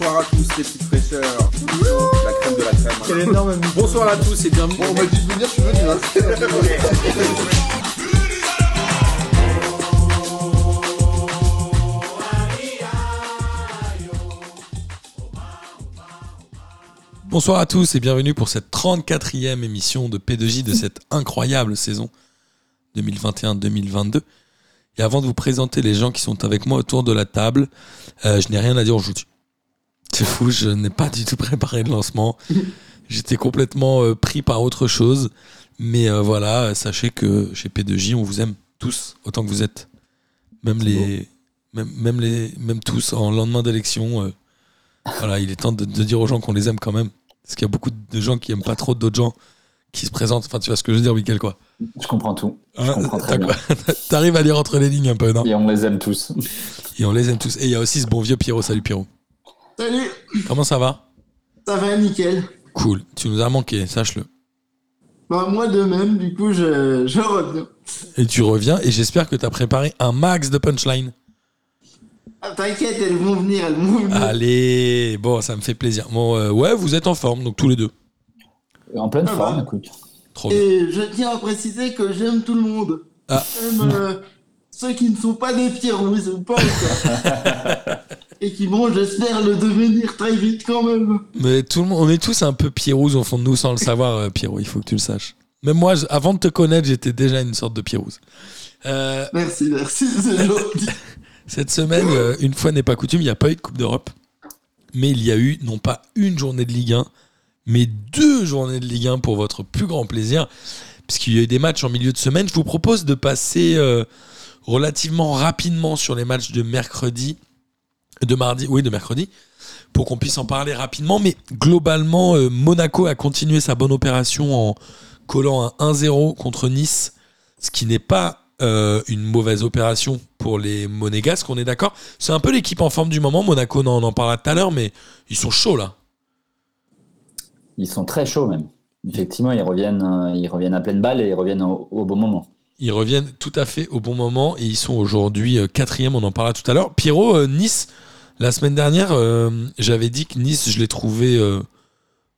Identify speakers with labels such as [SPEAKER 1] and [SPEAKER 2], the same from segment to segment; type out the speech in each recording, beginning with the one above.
[SPEAKER 1] Bonsoir à tous les petites fraîcheurs. La crème de la crème. hein.
[SPEAKER 2] Quel énorme
[SPEAKER 3] Bonsoir à tous et bienvenue.
[SPEAKER 4] Bon, on m'a dit de venir, je suis venu. Hein.
[SPEAKER 3] Bonsoir à tous et bienvenue pour cette 34e émission de P2J de cette incroyable saison 2021-2022. Et avant de vous présenter les gens qui sont avec moi autour de la table, euh, je n'ai rien à dire aujourd'hui. C'est fou, je n'ai pas du tout préparé le lancement. J'étais complètement euh, pris par autre chose. Mais euh, voilà, sachez que chez P2J, on vous aime tous autant que vous êtes. Même les, même, même les, même tous en lendemain d'élection. euh, voilà, il est temps de, de dire aux gens qu'on les aime quand même. Parce qu'il y a beaucoup de gens qui aiment pas trop d'autres gens qui se présentent. Enfin, tu vois ce que je veux dire, Mickaël, quoi.
[SPEAKER 5] Je comprends tout. Je
[SPEAKER 3] Hein,
[SPEAKER 5] comprends très
[SPEAKER 3] t'as
[SPEAKER 5] bien.
[SPEAKER 3] quoi T'arrives à lire entre les lignes un peu, non?
[SPEAKER 5] Et on les aime tous.
[SPEAKER 3] Et on les aime tous. Et il y a aussi ce bon vieux Pierrot. Salut Pierrot.
[SPEAKER 2] Salut,
[SPEAKER 3] Comment ça va
[SPEAKER 2] ça va nickel.
[SPEAKER 3] Cool. Tu nous as manqué, sache-le.
[SPEAKER 2] Bah, moi de même, du coup, je, je reviens.
[SPEAKER 3] Et tu reviens et j'espère que tu as préparé un max de punchline.
[SPEAKER 2] Ah, T'inquiète, elles vont venir, elles vont venir.
[SPEAKER 3] Allez, bon, ça me fait plaisir. Bon, euh, ouais, vous êtes en forme, donc tous les deux.
[SPEAKER 5] En pleine
[SPEAKER 2] Ah
[SPEAKER 5] forme,
[SPEAKER 2] bah.
[SPEAKER 5] écoute.
[SPEAKER 3] Trop bien.
[SPEAKER 2] Et je tiens à préciser que j'aime tout le monde.
[SPEAKER 3] Ah.
[SPEAKER 2] J'aime euh, ceux qui ne sont pas des Pierrouses ou pas. quoi. Et qui vont, j'espère, le devenir très vite quand même.
[SPEAKER 3] Mais tout le monde, on est tous un peu Pierrouz au fond de nous sans le savoir, euh, Pierrot. Il faut que tu le saches. Même moi, avant de te connaître, j'étais déjà une sorte de Pierrouz. Euh,
[SPEAKER 2] Merci, merci, c'est gentil.
[SPEAKER 3] Cette semaine, euh, une fois n'est pas coutume, il n'y a pas eu de Coupe d'Europe. Mais il y a eu, non pas une journée de Ligue 1, mais deux journées de Ligue 1 pour votre plus grand plaisir. Puisqu'il y a eu des matchs en milieu de semaine. Je vous propose de passer euh, relativement rapidement sur les matchs de mercredi. De mardi, oui, de mercredi. Pour qu'on puisse en parler rapidement. Mais globalement, euh, Monaco a continué sa bonne opération en collant un 1-0 contre Nice. Ce qui n'est pas euh, une mauvaise opération pour les Monégasques, on est d'accord C'est un peu l'équipe en forme du moment. Monaco, on en, on en parlera tout à l'heure, mais ils sont chauds là.
[SPEAKER 5] Ils sont très chauds même. Effectivement, ils reviennent, euh, ils reviennent à pleine balle et ils reviennent au, au bon moment.
[SPEAKER 3] Ils reviennent tout à fait au bon moment et ils sont aujourd'hui quatrième, on en parlera tout à l'heure. Pierrot, Nice, la semaine dernière, euh, j'avais dit que Nice, je l'ai trouvé euh,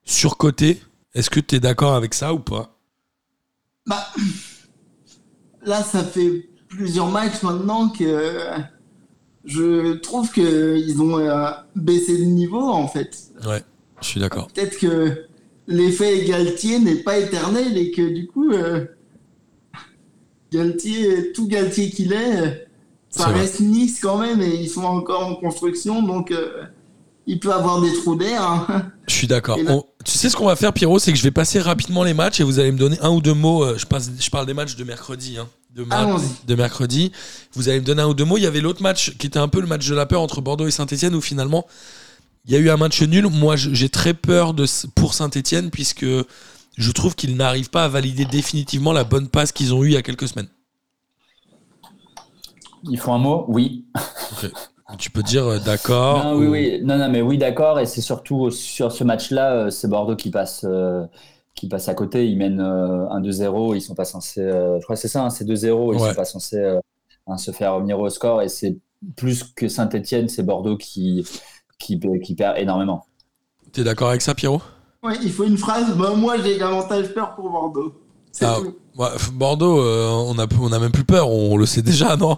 [SPEAKER 3] surcoté. Est-ce que tu es d'accord avec ça ou pas?
[SPEAKER 2] Bah, là, ça fait plusieurs matchs maintenant que je trouve qu'ils ont euh, baissé de niveau, en fait.
[SPEAKER 3] Ouais, je suis d'accord.
[SPEAKER 2] Peut-être que l'effet Galtier n'est pas éternel et que du coup, Galtier, tout Galtier qu'il est, ça
[SPEAKER 3] vrai.
[SPEAKER 2] reste Nice quand même et ils sont encore en construction, donc euh, il peut avoir des trous d'air. hein.
[SPEAKER 3] Je suis d'accord.
[SPEAKER 2] Et là-
[SPEAKER 3] On- Tu sais ce qu'on va faire, Pierrot C'est que je vais passer rapidement les matchs et vous allez me donner un ou deux mots. euh, Je, passe, je parle des matchs de mercredi. hein, de, mar- de mercredi. Vous allez me donner un ou deux mots. Il y avait l'autre match qui était un peu le match de la peur entre Bordeaux et Saint-Etienne où finalement il y a eu un match nul. Moi, j'ai très peur de, pour Saint-Etienne puisque je trouve qu'ils n'arrivent pas à valider définitivement la bonne passe qu'ils ont eue il y a quelques semaines.
[SPEAKER 5] Ils font un mot Oui.
[SPEAKER 3] Tu peux dire euh, d'accord.
[SPEAKER 5] Non, oui,
[SPEAKER 3] ou-
[SPEAKER 5] oui. Non, non, mais oui, d'accord. Et c'est surtout sur ce match-là, euh, c'est Bordeaux qui passe, euh, qui passe à côté. Ils mènent euh, 1-2-0. Ils sont pas censés. euh, je crois que c'est ça, hein, c'est 2-0. Ils
[SPEAKER 3] Ouais.
[SPEAKER 5] sont pas censés euh, hein, se faire revenir au score. Et c'est plus que Saint-Etienne, c'est Bordeaux qui, qui, qui perd énormément.
[SPEAKER 3] T'es d'accord avec ça, Pierrot?
[SPEAKER 2] Ouais, il faut une phrase. Bah, moi, j'ai davantage peur pour Bordeaux. C'est
[SPEAKER 3] Ah, ouais, Bordeaux, euh, on, a, on a même plus peur. On le sait déjà, non?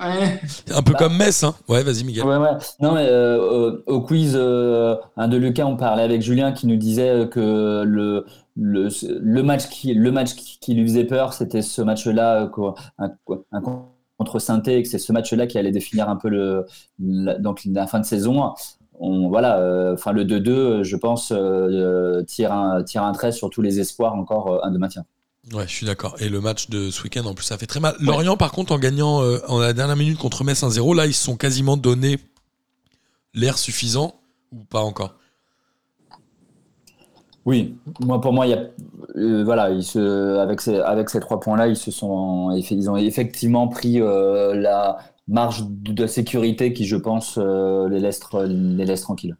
[SPEAKER 2] Ouais.
[SPEAKER 3] Un peu
[SPEAKER 5] Bah.
[SPEAKER 3] comme Metz. Hein. Ouais, vas-y, Miguel.
[SPEAKER 5] Ouais, ouais. Non, mais euh, euh, au quiz euh, un de Lucas, on parlait avec Julien qui nous disait que le, le, le match qui, le match qui, qui lui faisait peur, c'était ce match-là, euh, un, un contre saint et que c'est ce match-là qui allait définir un peu le, la, donc la fin de saison. On, voilà, euh, enfin le 2-2, je pense, euh, tire, un, tire un trait sur tous les espoirs encore euh, un de maintien.
[SPEAKER 3] Ouais, je suis d'accord. Et le match de ce week-end, en plus, ça fait très mal. Lorient, par contre, en gagnant euh, en la dernière minute contre Metz 1-0, là, ils se sont quasiment donné l'air suffisant ou pas encore?
[SPEAKER 5] Oui, moi pour moi, il y a, euh, voilà, ils se, avec ces, avec ces trois points-là, ils se sont, ils ont effectivement pris euh, la marge de sécurité qui, je pense, euh, les laisse, les laisse tranquilles.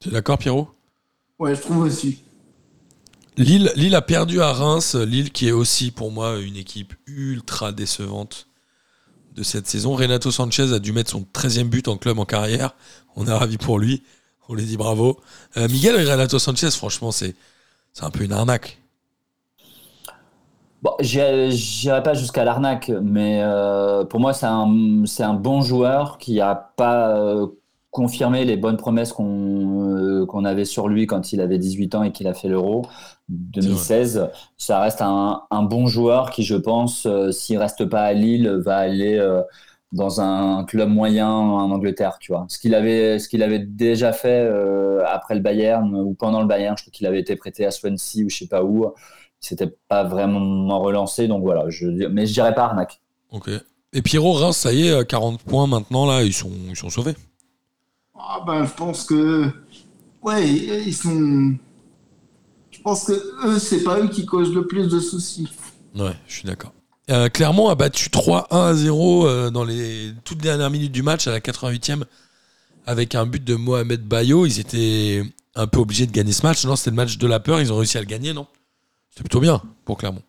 [SPEAKER 3] Tu es d'accord, Pierrot?
[SPEAKER 2] Ouais, je trouve aussi.
[SPEAKER 3] Lille, Lille a perdu à Reims. Lille qui est aussi pour moi une équipe ultra décevante de cette saison. Renato Sanchez a dû mettre son 13e but en club en carrière. On est ravis pour lui. On lui dit bravo. Euh, Miguel Renato Sanchez, franchement, c'est un peu une arnaque.
[SPEAKER 5] Bon, j'irai pas jusqu'à l'arnaque, mais euh, pour moi, c'est un, un bon joueur qui a pas euh, confirmé les bonnes promesses qu'on euh, qu'on avait sur lui quand il avait 18 ans et qu'il a fait l'Euro 2016. Ça reste un, un bon joueur qui, je pense, euh, s'il reste pas à Lille, va aller euh, dans un club moyen en Angleterre, tu vois. Ce qu'il avait, ce qu'il avait déjà fait euh, après le Bayern ou pendant le Bayern, je crois qu'il avait été prêté à Swansea ou je sais pas où. Il s'était pas vraiment relancé, donc voilà. Je, mais je dirais pas arnaque.
[SPEAKER 3] Ok. Et Pierrot, Reims, ça y est, euh, 40 points maintenant, là, ils sont, ils sont sauvés.
[SPEAKER 2] Ah ben, je pense que. Ouais, ils sont. Je pense que eux, c'est pas eux qui causent le plus de soucis.
[SPEAKER 3] Ouais, je suis d'accord. Euh, Clermont a battu 3-1 à 0 euh, dans les toutes dernières minutes du match à la 88e avec un but de Mohamed Bayo. Ils étaient un peu obligés de gagner ce match. Non, c'était le match de la peur. Ils ont réussi à le gagner, non? C'était plutôt bien pour Clermont.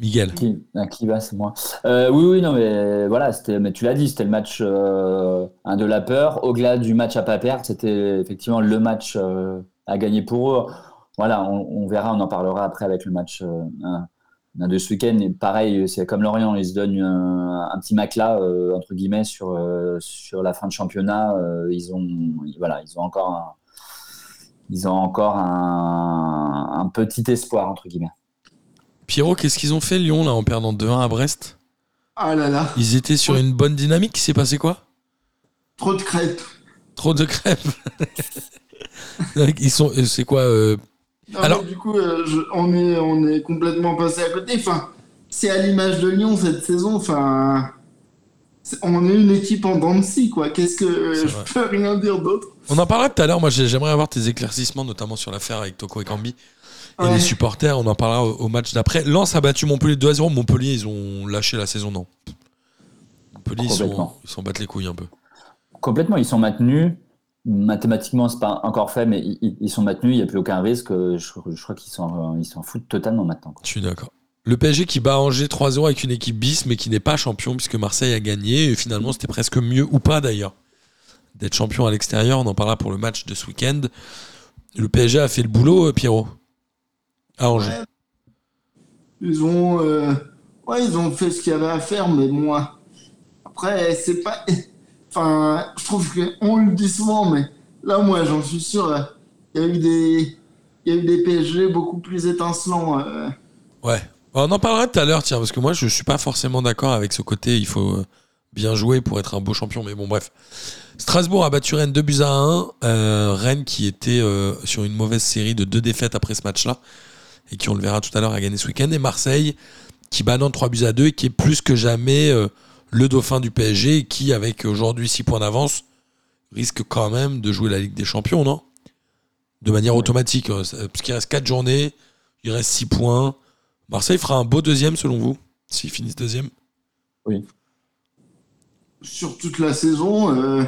[SPEAKER 3] Miguel.
[SPEAKER 5] Qui, va, c'est moi. Euh, oui, oui, non, mais voilà, c'était, mais tu l'as dit, c'était le match euh, de la peur. Au-delà du match à pas perdre, c'était effectivement le match euh, à gagner pour eux. Voilà, on, verra, on en parlera après avec le match de ce week-end. Pareil, c'est comme Lorient, ils se donnent un, petit euh, entre guillemets sur sur la fin de championnat. Ils ont, voilà, ils ont encore ils ont encore un petit espoir entre guillemets.
[SPEAKER 3] Pierrot, qu'est-ce qu'ils ont fait Lyon là en perdant 2-1 à Brest?
[SPEAKER 2] Ah là là,
[SPEAKER 3] Ils étaient sur une bonne dynamique. Il s'est passé quoi?
[SPEAKER 2] Trop de crêpes.
[SPEAKER 3] Trop de crêpes. Ils sont. C'est quoi euh,
[SPEAKER 2] Non,
[SPEAKER 3] Alors-
[SPEAKER 2] du coup, euh, je- on, est, on est complètement passé à côté. Enfin, c'est à l'image de Lyon cette saison. Enfin, on est une équipe en dents de scie, quoi. Qu'est-ce que euh, je peux rien dire d'autre?
[SPEAKER 3] On en parlera tout à l'heure. Moi, j'ai- j'aimerais avoir tes éclaircissements, notamment sur l'affaire avec Toko et Cambi et les supporters. On en parlera au, au match d'après. Lens a battu Montpellier 2 à 0. Montpellier, ils ont lâché la saison, non? Montpellier, ils s'en battent les couilles un peu.
[SPEAKER 5] Complètement, ils sont maintenus. Mathématiquement, c'est pas encore fait, mais ils, ils sont maintenus. Il n'y a plus aucun risque. Je, je crois qu'ils s'en ils s'en foutent totalement maintenant. quoi.
[SPEAKER 3] Je suis d'accord. Le PSG qui bat Angers 3-0 avec une équipe bis, mais qui n'est pas champion puisque Marseille a gagné. Et finalement, c'était presque mieux ou pas d'ailleurs d'être champion à l'extérieur. On en parlera pour le match de ce week-end. Le PSG a fait le boulot, euh, Pierrot, à Angers.
[SPEAKER 2] Ouais. Ils ont, euh, ouais, ils ont fait ce qu'il y avait à faire, mais moi, après, c'est pas. Enfin, je trouve qu'on le dit souvent, mais là, moi, j'en suis sûr, euh, il y a eu des, il y a eu des PSG beaucoup plus étincelants. euh.
[SPEAKER 3] Ouais. On en parlera tout à l'heure, tiens, parce que moi, je suis pas forcément d'accord avec ce côté. Il faut bien jouer pour être un beau champion. Mais bon, bref. Strasbourg a battu Rennes 2 buts à 1. Euh, Rennes qui était euh, sur une mauvaise série de deux défaites après ce match-là. Et qui, on le verra tout à l'heure, a gagné ce week-end. Et Marseille qui bat Nantes 3 buts à 2 et qui est plus que jamais euh, le dauphin du PSG. Et qui, avec aujourd'hui 6 points d'avance, risque quand même de jouer la Ligue des Champions, non? De manière automatique. euh, Parce qu'il reste 4 journées. Il reste 6 points. Marseille fera un beau deuxième selon vous S'ils finissent deuxième?
[SPEAKER 2] Sur toute la saison, euh,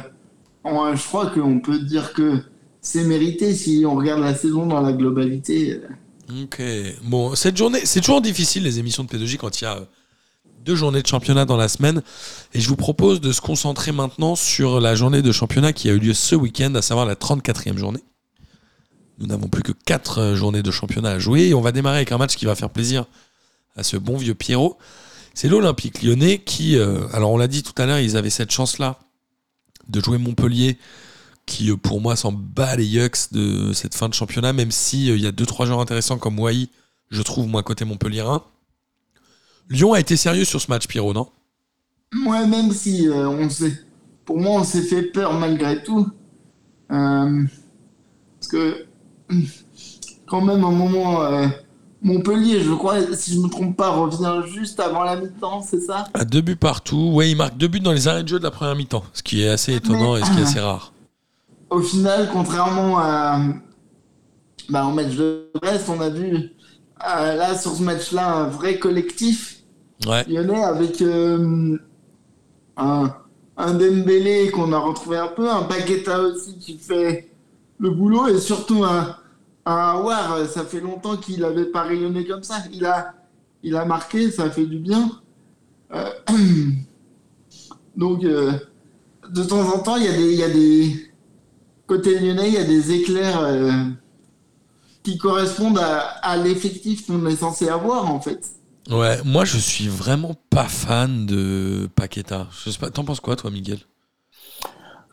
[SPEAKER 2] on- je crois qu'on peut dire que c'est mérité si on regarde la saison dans la globalité. euh.
[SPEAKER 3] Ok. Bon, cette journée, c'est toujours difficile les émissions de P2J quand il y a euh, deux journées de championnat dans la semaine. Et je vous propose de se concentrer maintenant sur la journée de championnat qui a eu lieu ce week-end, à savoir la 34e journée. Nous n'avons plus que 4 journées de championnat à jouer et on va démarrer avec un match qui va faire plaisir à ce bon vieux Pierrot. C'est l'Olympique lyonnais qui, euh, alors on l'a dit tout à l'heure, ils avaient cette chance-là de jouer Montpellier qui euh, pour moi s'en bat les yucks de cette fin de championnat, même si euh, il y a deux trois joueurs intéressants comme Wai, je trouve moi côté Montpellierin. Lyon a été sérieux sur ce match, Pierrot, non?
[SPEAKER 2] Moi, même si euh, on s'est, pour moi, on s'est fait peur malgré tout, Euh, parce que quand même, à un moment, Montpellier, je crois, si je me trompe pas, revient juste avant la mi-temps, c'est ça?
[SPEAKER 3] À deux buts partout, ouais, il marque deux buts dans les arrêts de jeu de la première mi-temps, ce qui est assez étonnant et ce qui est assez rare.
[SPEAKER 2] Au final, contrairement à, bah, au match de Brest, on a vu euh, là sur ce match-là un vrai collectif.
[SPEAKER 3] Ouais,
[SPEAKER 2] lyonnais avec euh, un, un Dembélé qu'on a retrouvé un peu, un Paqueta aussi qui fait le boulot et surtout un, un War, ça fait longtemps qu'il avait pas rayonné comme ça. Il a, il a marqué, ça fait du bien. Euh, donc, euh, de temps en temps, il y a des, il y a des côté lyonnais, il y a des éclairs euh, qui correspondent à, à l'effectif qu'on est censé avoir en fait.
[SPEAKER 3] Ouais, moi je suis vraiment pas fan de Paqueta. Je sais pas, t'en penses quoi toi, Miguel?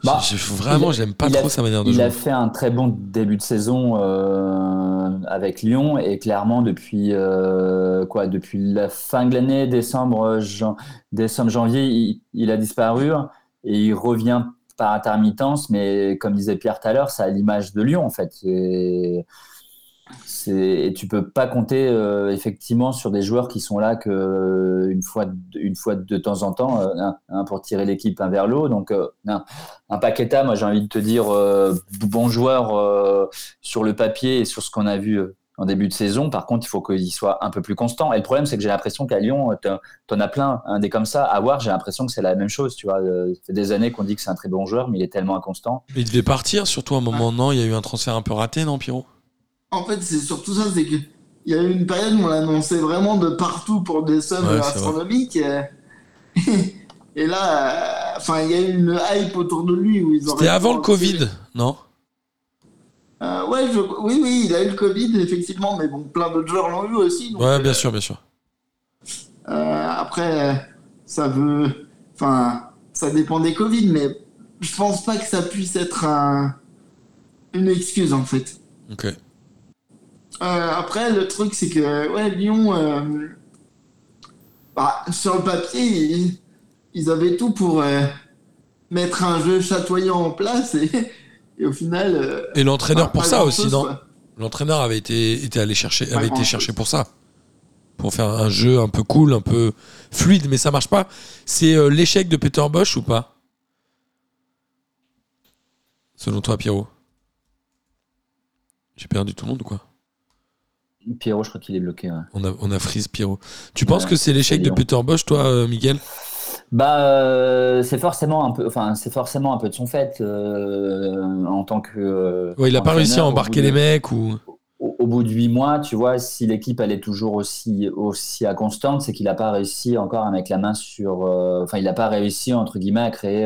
[SPEAKER 5] Bah,
[SPEAKER 3] Je- je- Vraiment,
[SPEAKER 5] il-
[SPEAKER 3] j'aime pas
[SPEAKER 5] il
[SPEAKER 3] trop
[SPEAKER 5] a-
[SPEAKER 3] sa manière de
[SPEAKER 5] Il
[SPEAKER 3] jouer.
[SPEAKER 5] a fait un très bon début de saison euh, avec Lyon et clairement depuis euh, quoi depuis la fin de l'année décembre jan- décembre janvier il, il a disparu et il revient par intermittence mais comme disait Pierre tout à l'heure c'est à l'image de Lyon en fait et, et tu peux pas compter euh, effectivement sur des joueurs qui sont là que euh, une fois une fois de temps en temps euh, pour tirer l'équipe un vers l'eau donc euh, non. un Paqueta, moi j'ai envie de te dire bon joueur sur le papier et sur ce qu'on a vu en début de saison. Par contre, il faut qu'il soit un peu plus constant. Et le problème, c'est que j'ai l'impression qu'à Lyon, t'en- t'en as plein, un des comme ça. À voir, j'ai l'impression que c'est la même chose. Tu vois, Euh, ça fait des années qu'on dit que c'est un très bon joueur, mais il est tellement inconstant.
[SPEAKER 3] Il devait partir, surtout à un moment, non? Il y a eu un transfert un peu raté, non, Pierrot?
[SPEAKER 2] En fait, c'est surtout ça, c'est que il y a eu une période où on l'annonçait vraiment de partout pour des sommes
[SPEAKER 3] Ouais,
[SPEAKER 2] astronomiques. euh, Et là, euh, enfin, il y a eu une hype autour de lui où ils auraient
[SPEAKER 3] C'était avant le Covid, non?
[SPEAKER 2] Euh, ouais, je- oui, oui, il a eu le Covid, effectivement, mais bon, plein d'autres joueurs l'ont eu aussi. donc,
[SPEAKER 3] Ouais,
[SPEAKER 2] euh,
[SPEAKER 3] bien sûr, bien sûr.
[SPEAKER 2] Euh, après, ça veut. Enfin, ça dépend des Covid, mais je pense pas que ça puisse être un- une excuse en fait.
[SPEAKER 3] Ok.
[SPEAKER 2] Euh, après, le truc, c'est que ouais, Lyon, bah, sur le papier, ils, ils avaient tout pour mettre un jeu chatoyant en place et, et au final. euh,
[SPEAKER 3] Et l'entraîneur pour ça aussi, non. L'entraîneur avait été, était allé chercher,
[SPEAKER 2] Pas
[SPEAKER 3] avait été cherché pour ça. Pour faire un jeu un peu cool, un peu fluide, mais ça marche pas. C'est euh, l'échec de Peter Bosch ou pas? Selon toi, Pierrot? J'ai perdu tout le monde ou quoi?
[SPEAKER 5] Pierrot, je crois qu'il est bloqué. ouais.
[SPEAKER 3] on a, on a freeze Pierrot. Tu penses que c'est l'échec de. Peter Bosch, toi, euh, Miguel?
[SPEAKER 5] Bah, euh, c'est forcément un peu, enfin, c'est forcément un peu de son fait euh, en tant que. euh,
[SPEAKER 3] Ouais, il a pas réussi à embarquer les mecs ou.
[SPEAKER 5] au, au bout de huit mois, tu vois, si l'équipe elle est toujours aussi aussi inconstante, c'est qu'il n'a pas réussi encore à mettre la main sur. Enfin, il n'a pas réussi entre guillemets à créer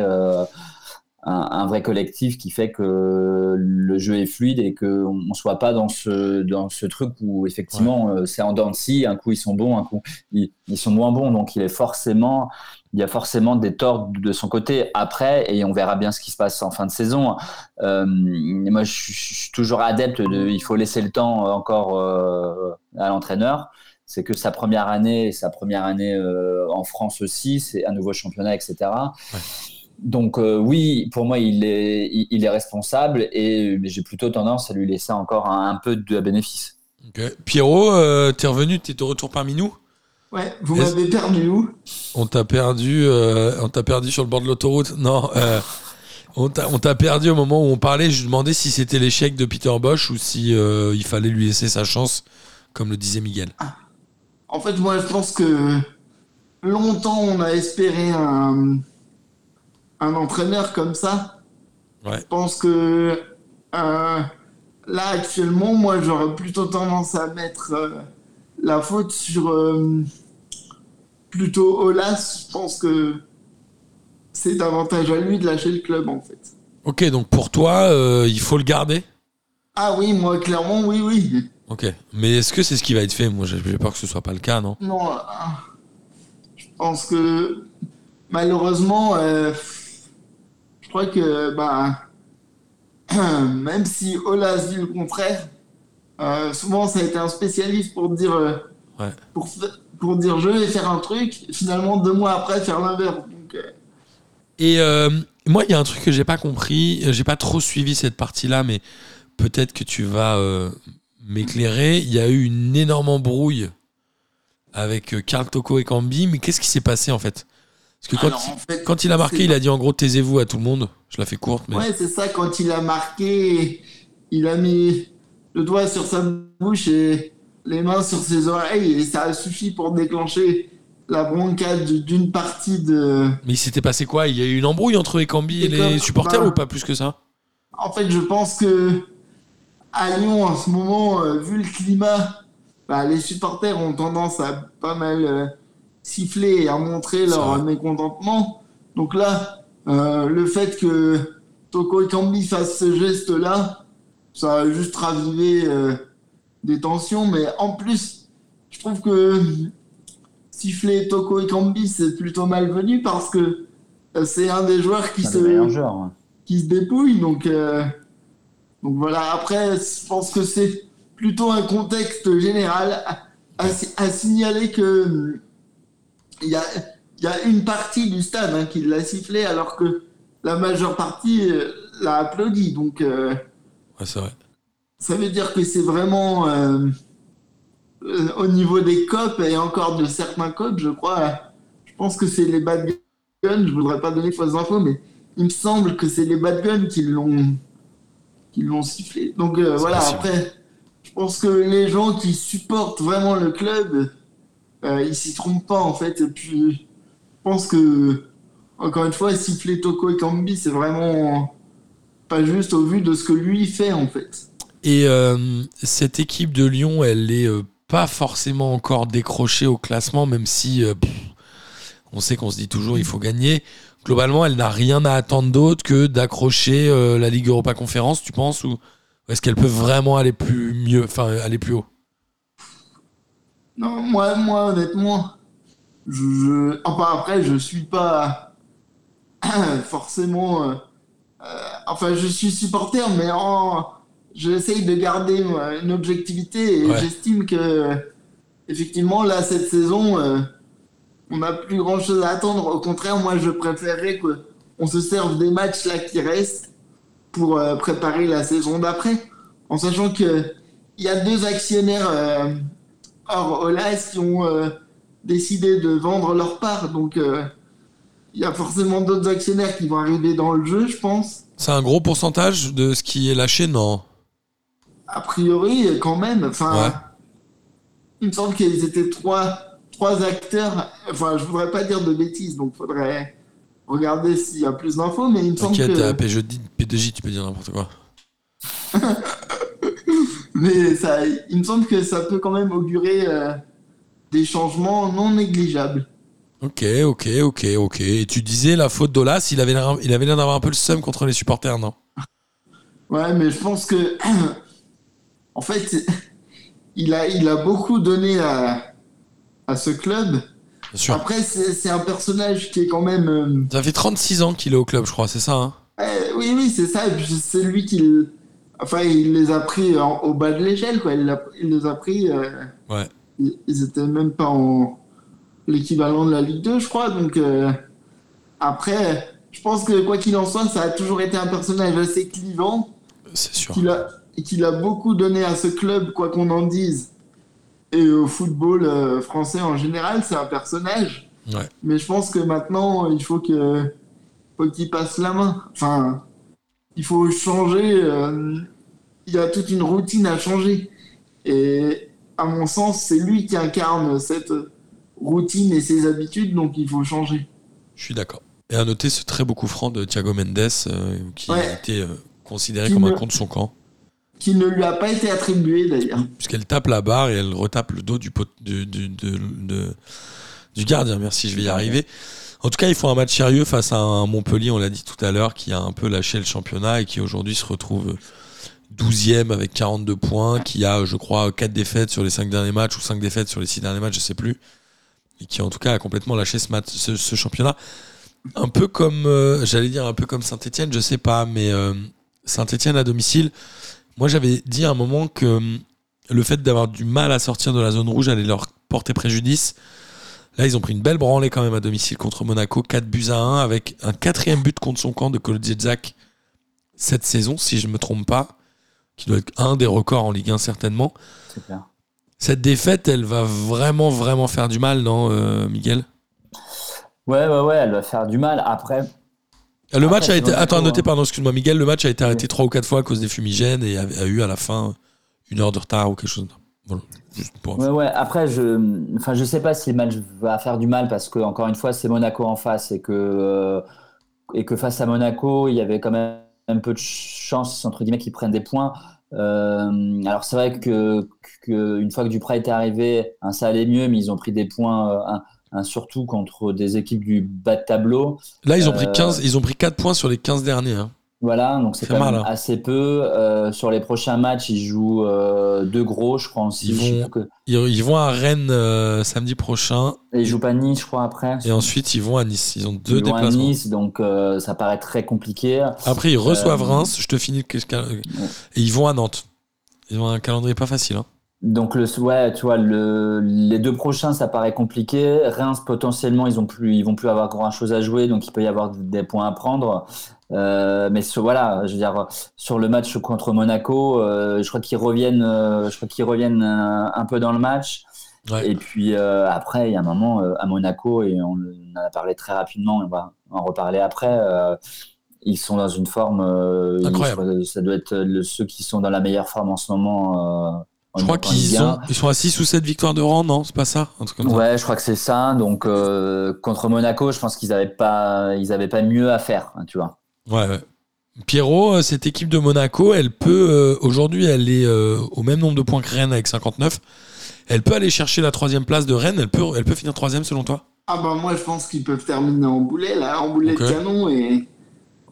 [SPEAKER 5] un, un vrai collectif qui fait que le jeu est fluide et que on ne soit pas dans ce dans ce truc où effectivement c'est en dents de scie, un coup ils sont bons, un coup ils, ils sont moins bons, donc il est forcément il y a forcément des torts de son côté après et on verra bien ce qui se passe en fin de saison. Euh, moi, je suis, je suis toujours adepte de. Il faut laisser le temps encore euh, à l'entraîneur. C'est que sa première année, sa première année euh, en France aussi, c'est un nouveau championnat, etc. Donc oui, pour moi, il est, il, il est responsable et j'ai plutôt tendance à lui laisser encore un, un peu de bénéfice.
[SPEAKER 3] Ok. Pierrot, t'es revenu, t'es de retour parmi nous?
[SPEAKER 2] Ouais, vous m'avez perdu où?
[SPEAKER 3] On t'a perdu, euh, on t'a perdu sur le bord de l'autoroute. Non, euh, on t'a on t'a perdu au moment où on parlait. Je demandais si c'était l'échec de Peter Bosch ou si euh, il fallait lui laisser sa chance, comme le disait Miguel.
[SPEAKER 2] En fait, moi, je pense que longtemps, on a espéré un, un entraîneur comme ça.
[SPEAKER 3] Ouais.
[SPEAKER 2] Je pense que là, actuellement, moi, j'aurais plutôt tendance à mettre la faute sur plutôt Olas. Je pense que c'est davantage à lui de lâcher le club, en fait.
[SPEAKER 3] Ok, donc pour toi, euh, il faut le garder?
[SPEAKER 2] Ah oui, moi, clairement, oui, oui.
[SPEAKER 3] Ok, mais est-ce que c'est ce qui va être fait? Moi, j'ai peur que ce soit pas le cas, non?
[SPEAKER 2] Non, euh, je pense que malheureusement, euh, je crois que bah, même si Olas dit le contraire, souvent ça a été un spécialiste pour dire,
[SPEAKER 3] Ouais.
[SPEAKER 2] pour, pour dire je vais faire un truc, finalement deux mois après faire l'inverse. Euh,
[SPEAKER 3] Et euh, moi, il y a un truc que j'ai pas compris. J'ai pas trop suivi cette partie-là, mais peut-être que tu vas euh, m'éclairer. Il y a eu une énorme embrouille avec euh, Karl Toko et Cambi, mais qu'est-ce qui s'est passé en fait? Parce que quand,
[SPEAKER 2] alors, en fait,
[SPEAKER 3] quand il a marqué, il a dit en gros taisez-vous à tout le monde. Je la fais courte, mais
[SPEAKER 2] Ouais, c'est ça, quand il a marqué, il a mis le doigt sur sa bouche et les mains sur ses oreilles, et ça a suffi pour déclencher la broncade d'une partie de.
[SPEAKER 3] mais il s'était passé quoi? Il y a eu une embrouille entre Ekambi et
[SPEAKER 2] Et
[SPEAKER 3] les supporters
[SPEAKER 2] bah-
[SPEAKER 3] ou pas plus que ça?
[SPEAKER 2] En fait, je pense que à Lyon, en ce moment, euh, vu le climat, bah, les supporters ont tendance à pas mal euh, siffler et à montrer leur mécontentement. Donc là, Euh, le fait que Toko Ekambi fasse ce geste-là, ça a juste ravivé des tensions. Mais en plus, je trouve que siffler Toko Ekambi, c'est plutôt malvenu parce que euh, c'est un des joueurs qui se,
[SPEAKER 5] joueurs. ouais.
[SPEAKER 2] qui se dépouille. Donc, euh, donc voilà, après, je pense que c'est plutôt un contexte général à, à si- à signaler que il y a, il y a une partie du stade hein, qui l'a sifflé alors que la majeure partie euh, l'a applaudi. Donc euh,
[SPEAKER 3] Ouais, c'est vrai.
[SPEAKER 2] Ça veut dire que c'est vraiment euh, euh, au niveau des copes et encore de certains copes, je crois. Je pense que c'est les bad guns. Je voudrais pas donner fausses infos, mais il me semble que c'est les bad guns qui l'ont qui l'ont sifflé. Donc euh, voilà.
[SPEAKER 3] possible.
[SPEAKER 2] Après, je pense que les gens qui supportent vraiment le club, ils s'y trompent pas en fait. Et puis, je pense que encore une fois, siffler Toko et Kambi, c'est vraiment pas juste au vu de ce que lui fait en fait.
[SPEAKER 3] Et euh, cette équipe de Lyon, elle est euh, pas forcément encore décrochée au classement, même si euh, on sait qu'on se dit toujours il faut gagner. Globalement, elle n'a rien à attendre d'autre que d'accrocher la Ligue Europa Conférence, tu penses Ou est-ce qu'elle peut vraiment aller plus mieux, enfin aller plus haut?
[SPEAKER 2] Non, moi, moi honnêtement, je, enfin après, je suis pas forcément. enfin, je suis supporter, mais en, j'essaye de garder moi, une objectivité et
[SPEAKER 3] Ouais.
[SPEAKER 2] j'estime que effectivement là cette saison, euh, on n'a plus grand chose à attendre. Au contraire, moi, je préférerais que on se serve des matchs là qui restent pour euh, préparer la saison d'après, en sachant que il y a deux actionnaires. euh, Or, Olas qui ont décidé de vendre leur part, donc il y a forcément d'autres actionnaires qui vont arriver dans le jeu, je pense.
[SPEAKER 3] C'est un gros pourcentage de ce qui est lâché Non?
[SPEAKER 2] A priori, quand même. Enfin,
[SPEAKER 3] Ouais.
[SPEAKER 2] il me semble qu'ils étaient trois, trois acteurs. Enfin, je voudrais pas dire de bêtises, donc faudrait regarder s'il y a plus d'infos, mais il me semble
[SPEAKER 3] T'inquiète, à
[SPEAKER 2] que.
[SPEAKER 3] P2J, P2J, tu peux dire n'importe quoi.
[SPEAKER 2] Mais ça, il me semble que ça peut quand même augurer euh, des changements non négligeables.
[SPEAKER 3] Ok, ok, ok, ok. Et tu disais la faute d'Olas, il avait l'air il avait l'air d'avoir un peu le seum contre les supporters, non?
[SPEAKER 2] Ouais, mais je pense que. en fait, il a, il a beaucoup donné à, à ce club.
[SPEAKER 3] Bien sûr.
[SPEAKER 2] Après, c'est un personnage qui est quand même. euh,
[SPEAKER 3] Ça fait 36 ans qu'il est au club, je crois, c'est ça hein?
[SPEAKER 2] Ouais, oui, oui, c'est ça. Et puis c'est lui qui. l- Enfin, il les a pris en- au bas de l'échelle, quoi. Il, l'a- il les a pris. euh,
[SPEAKER 3] Ouais.
[SPEAKER 2] Ils, ils étaient même pas en. L'équivalent de la Ligue 2, je crois. Donc. euh, après, je pense que quoi qu'il en soit, ça a toujours été un personnage assez clivant.
[SPEAKER 3] C'est sûr.
[SPEAKER 2] qu'il a, et qu'il a beaucoup donné à ce club, quoi qu'on en dise, et au football euh, français en général, c'est un personnage.
[SPEAKER 3] Ouais.
[SPEAKER 2] Mais je pense que maintenant, il faut que faut qu'il passe la main. Enfin, il faut changer. euh, il y a toute une routine à changer. Et à mon sens, c'est lui qui incarne cette routine et ses habitudes, donc il faut changer.
[SPEAKER 3] Je suis d'accord. Et à noter ce très beau coup franc de Thiago Mendes euh, qui a
[SPEAKER 2] Ouais.
[SPEAKER 3] été euh, considéré
[SPEAKER 2] Qui
[SPEAKER 3] comme un
[SPEAKER 2] ne-
[SPEAKER 3] contre son camp,
[SPEAKER 2] Qui ne lui a pas été attribué d'ailleurs.
[SPEAKER 3] puisqu'elle tape la barre et elle retape le dos du, pot- du, du- de- du gardien. Merci, je vais y arriver. En tout cas, il faut un match sérieux face à un Montpellier, on l'a dit tout à l'heure, qui a un peu lâché le championnat et qui aujourd'hui se retrouve 12e avec 42 points, qui a, je crois, 4 défaites sur les 5 derniers matchs ou 5 défaites sur les 6 derniers matchs, je sais plus. Et qui, en tout cas, a complètement lâché ce, match, ce, ce championnat. Un peu comme, euh, j'allais dire un peu comme Saint-Etienne, je sais pas, mais euh, Saint-Etienne à domicile, moi j'avais dit à un moment que euh, le fait d'avoir du mal à sortir de la zone rouge allait leur porter préjudice. Là, ils ont pris une belle branlée quand même à domicile contre Monaco, 4 buts à 1, avec un quatrième but contre son camp de Koldziejczak cette saison, si je ne me trompe pas, qui doit être un des records en Ligue 1 certainement.
[SPEAKER 5] Clair.
[SPEAKER 3] Cette défaite, elle va vraiment, vraiment faire du mal, non, euh, Miguel?
[SPEAKER 5] Ouais, ouais, ouais, elle va faire du mal. Après,
[SPEAKER 3] Le
[SPEAKER 5] Après,
[SPEAKER 3] match a été.
[SPEAKER 5] Monaco,
[SPEAKER 3] Attends, notez,
[SPEAKER 5] hein.
[SPEAKER 3] pardon, excuse-moi, Miguel. Le match a été arrêté trois ou quatre fois à cause des fumigènes et a, a eu à la fin une heure de retard ou quelque chose. Voilà. Juste pour
[SPEAKER 5] Ouais, ouais. Après, je, enfin, je sais pas si le match va faire du mal parce que encore une fois, c'est Monaco en face et que euh, et que face à Monaco, il y avait quand même un peu de chance entre guillemets qu'ils prennent des points. Euh, alors c'est vrai que, que une fois que Duprat était arrivé, hein, ça allait mieux, mais ils ont pris des points euh, un- hein, surtout contre des équipes du bas de tableau.
[SPEAKER 3] Là, ils ont pris
[SPEAKER 5] Euh,
[SPEAKER 3] 15, ils ont pris 4 points sur les 15 derniers. hein.
[SPEAKER 5] Voilà, donc c'est quand
[SPEAKER 3] mal,
[SPEAKER 5] même
[SPEAKER 3] hein.
[SPEAKER 5] assez peu. Euh, sur les prochains matchs, ils jouent euh, deux gros, je crois aussi.
[SPEAKER 3] Ils vont-
[SPEAKER 5] que-
[SPEAKER 3] Ils, vont à Rennes euh, samedi prochain
[SPEAKER 5] Et ils jouent pas Nice, je crois, après.
[SPEAKER 3] et ensuite ils vont à Nice. Ils ont deux
[SPEAKER 5] Ils vont à
[SPEAKER 3] déplacements.
[SPEAKER 5] Nice, donc euh, ça paraît très compliqué.
[SPEAKER 3] Après, ils reçoivent
[SPEAKER 5] Euh,
[SPEAKER 3] Reims. Je te finis et ils vont à Nantes. Ils ont un calendrier pas facile. hein.
[SPEAKER 5] Donc le ouais, tu vois, le, les deux prochains, ça paraît compliqué. Reims, potentiellement, ils ont plus, ils vont plus avoir grand chose à jouer, donc il peut y avoir des points à prendre. Euh, mais sur- voilà, je veux dire, sur le match contre Monaco, euh, je crois qu'ils reviennent, euh, je crois qu'ils reviennent euh, un peu dans le match.
[SPEAKER 3] Ouais.
[SPEAKER 5] Et puis euh, après, il y a un moment euh, à Monaco, et on en a parlé très rapidement, on va en reparler après. euh, ils sont dans une forme. euh,
[SPEAKER 3] Incroyable.
[SPEAKER 5] ça doit être le- ceux qui sont dans la meilleure forme en ce moment.
[SPEAKER 3] Je crois qu'ils sont,
[SPEAKER 5] 1.
[SPEAKER 3] ils sont à 6 ou 7 victoires de rang, non C'est pas ça Un truc comme ça.
[SPEAKER 5] Ouais, je crois que c'est ça. Donc euh, contre Monaco, je pense qu'ils avaient pas, ils avaient pas mieux à faire, hein, tu vois.
[SPEAKER 3] Ouais, ouais. Pierrot, euh, cette équipe de Monaco, elle peut euh, aujourd'hui, elle est euh, au même nombre de points que Rennes avec 59. Elle peut aller chercher la troisième place de Rennes. Elle peut, elle peut finir troisième selon toi?
[SPEAKER 2] Ah bah moi je pense qu'ils peuvent terminer en boulet là, en boulet de canon et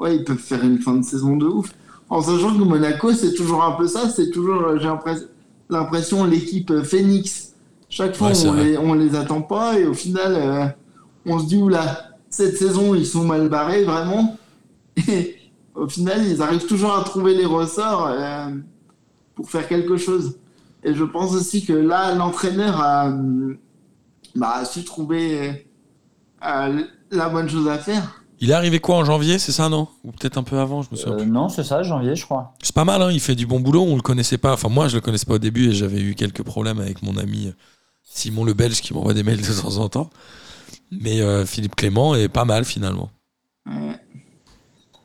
[SPEAKER 2] ouais ils peuvent faire une fin de saison de ouf. En sachant que Monaco c'est toujours un peu ça, c'est toujours j'ai l'impress- l'impression l'équipe euh, Phoenix. Chaque fois
[SPEAKER 3] Ouais,
[SPEAKER 2] on, les, on les attend pas et au final euh, on se dit oula cette saison ils sont mal barrés vraiment et au final ils arrivent toujours à trouver les ressorts euh, pour faire quelque chose. Et je pense aussi que là l'entraîneur a bah, a su trouver euh, la bonne chose à faire.
[SPEAKER 3] Il est arrivé quoi en janvier, c'est ça, non? Ou peut-être un peu avant, je me souviens.
[SPEAKER 5] Euh,
[SPEAKER 3] plus.
[SPEAKER 5] non, c'est ça, janvier, je crois.
[SPEAKER 3] C'est pas mal, hein, il fait du bon boulot, on le connaissait pas. Enfin, moi, je le connaissais pas au début et j'avais eu quelques problèmes avec mon ami euh, Simon le Belge qui m'envoie des mails de temps en temps. Mais euh, Philippe Clément est pas mal finalement.
[SPEAKER 2] Ouais.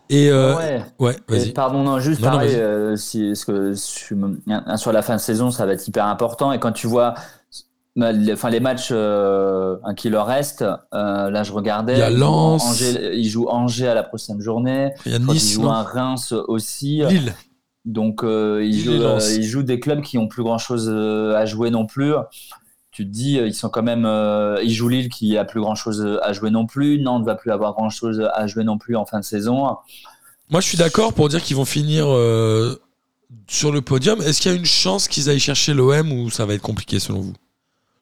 [SPEAKER 3] Et euh,
[SPEAKER 5] ouais.
[SPEAKER 3] ouais, vas-y.
[SPEAKER 5] pardon, non, juste
[SPEAKER 3] Non,
[SPEAKER 5] pareil, euh, si, parce que sur, la fin de saison, ça va être hyper important. Et quand tu vois les, enfin, les matchs euh, hein, qui leur restent, euh, là je regardais.
[SPEAKER 3] Il y a
[SPEAKER 5] ils jouent
[SPEAKER 3] Lens.
[SPEAKER 5] Angers, ils jouent Angers à la prochaine journée.
[SPEAKER 3] Il y a Nice,
[SPEAKER 5] jouent
[SPEAKER 3] non
[SPEAKER 5] un Reims aussi.
[SPEAKER 3] Lille.
[SPEAKER 5] Donc euh, ils,
[SPEAKER 3] Lille
[SPEAKER 5] jouent, euh, ils jouent des clubs qui ont plus grand chose à jouer non plus. Tu te dis, euh, ils sont quand même. euh, ils jouent Lille qui a plus grand chose à jouer non plus. Nantes va plus avoir grand chose à jouer non plus en fin de saison.
[SPEAKER 3] Moi, je suis d'accord pour dire qu'ils vont finir euh, sur le podium. Est-ce qu'il y a une chance qu'ils aillent chercher l'OM ou ça va être compliqué selon vous?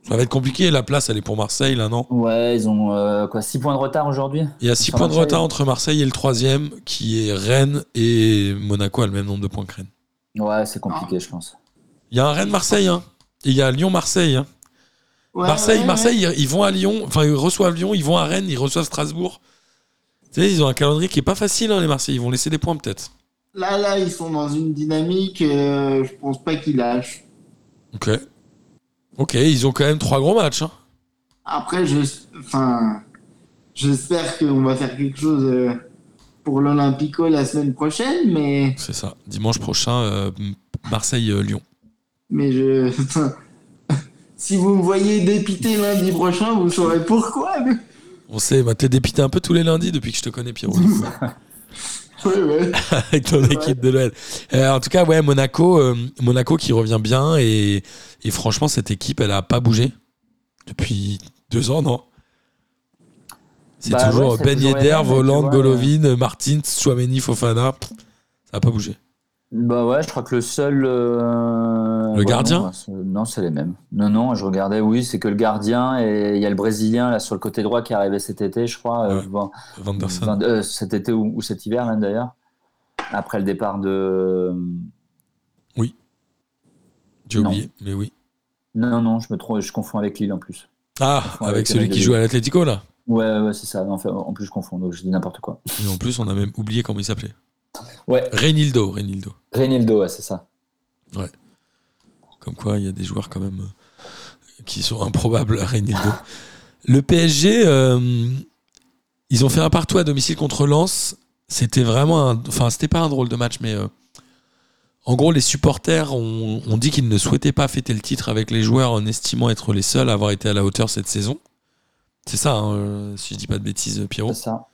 [SPEAKER 3] Ça va être compliqué. La place, elle est pour Marseille, là, non
[SPEAKER 5] Ouais, ils ont euh, quoi 6 points de retard aujourd'hui
[SPEAKER 3] Il y a 6
[SPEAKER 5] Sur
[SPEAKER 3] points de retard entre Marseille et le troisième, qui est Rennes et Monaco a le même nombre de points que Rennes.
[SPEAKER 5] Ouais, c'est compliqué, je pense.
[SPEAKER 3] Il y a un Rennes-Marseille, hein. Et il y a Lyon-Marseille. hein.
[SPEAKER 2] Ouais,
[SPEAKER 3] Marseille,
[SPEAKER 2] ouais,
[SPEAKER 3] Marseille, ils- ils vont à Lyon, enfin ils reçoivent Lyon, ils vont à Rennes, ils reçoivent Strasbourg. Tu sais, ils ont un calendrier qui est pas facile, hein, les Marseillais. Ils vont laisser des points peut-être.
[SPEAKER 2] Là, là, ils sont dans une dynamique. euh, je pense pas qu'ils lâchent.
[SPEAKER 3] Ok. Ok, ils ont quand même trois gros matchs. hein.
[SPEAKER 2] Après, je, enfin, j'espère qu'on va faire quelque chose euh, pour l'Olympico la semaine prochaine, mais,
[SPEAKER 3] C'est ça. Dimanche prochain, euh, Marseille-Lyon.
[SPEAKER 2] mais je, si vous me voyez dépité lundi prochain, vous saurez pourquoi.
[SPEAKER 3] On sait, bah, t'es dépité un peu tous les lundis depuis que je te connais, Pierrot.
[SPEAKER 2] Ouais,
[SPEAKER 3] avec ton équipe de l'OL. Euh, en tout cas, ouais, Monaco, euh, Monaco qui revient bien et, et franchement, cette équipe, elle a pas bougé depuis deux ans, non? C'est
[SPEAKER 5] Bah
[SPEAKER 3] toujours
[SPEAKER 5] ouais,
[SPEAKER 3] Ben Yedder, Voland,
[SPEAKER 5] vois,
[SPEAKER 3] Golovin, Martins, Chouameni, Fofana. Ça a pas bougé.
[SPEAKER 5] Bah ouais, je crois que le seul. euh, ouais,
[SPEAKER 3] gardien
[SPEAKER 5] Non, c'est- non, c'est les mêmes. Non, non, je regardais, oui, c'est que le gardien et il y a le Brésilien là sur le côté droit qui est arrivé cet été, je crois. euh,
[SPEAKER 3] Ouais.
[SPEAKER 5] bon,
[SPEAKER 3] Vanderson.
[SPEAKER 5] vingt- euh, cet été ou, ou cet hiver même d'ailleurs. Après le départ de.
[SPEAKER 3] J'ai
[SPEAKER 5] non.
[SPEAKER 3] oublié, mais oui.
[SPEAKER 5] Non, non, je me trompe, je confonds avec Lille en plus.
[SPEAKER 3] Ah, avec
[SPEAKER 5] avec
[SPEAKER 3] celui
[SPEAKER 5] le
[SPEAKER 3] qui joue à l'Atlético, là.
[SPEAKER 5] Ouais, ouais, c'est ça. En, fait, en plus, je confonds, donc je dis n'importe quoi.
[SPEAKER 3] Et en plus, on a même oublié comment il s'appelait.
[SPEAKER 5] Ouais,
[SPEAKER 3] Reynildo, Reynildo.
[SPEAKER 5] Renildo, ouais, c'est ça.
[SPEAKER 3] Comme quoi, il y a des joueurs quand même euh, qui sont improbables à Reynildo. Le PSG, euh, ils ont fait un partout à domicile contre Lens. C'était vraiment un. Enfin, c'était pas un drôle de match, mais. euh, en gros, les supporters ont, ont dit qu'ils ne souhaitaient pas fêter le titre avec les joueurs en estimant être les seuls à avoir été à la hauteur cette saison. C'est ça, hein, si je dis pas de bêtises, Pierrot.
[SPEAKER 5] C'est ça.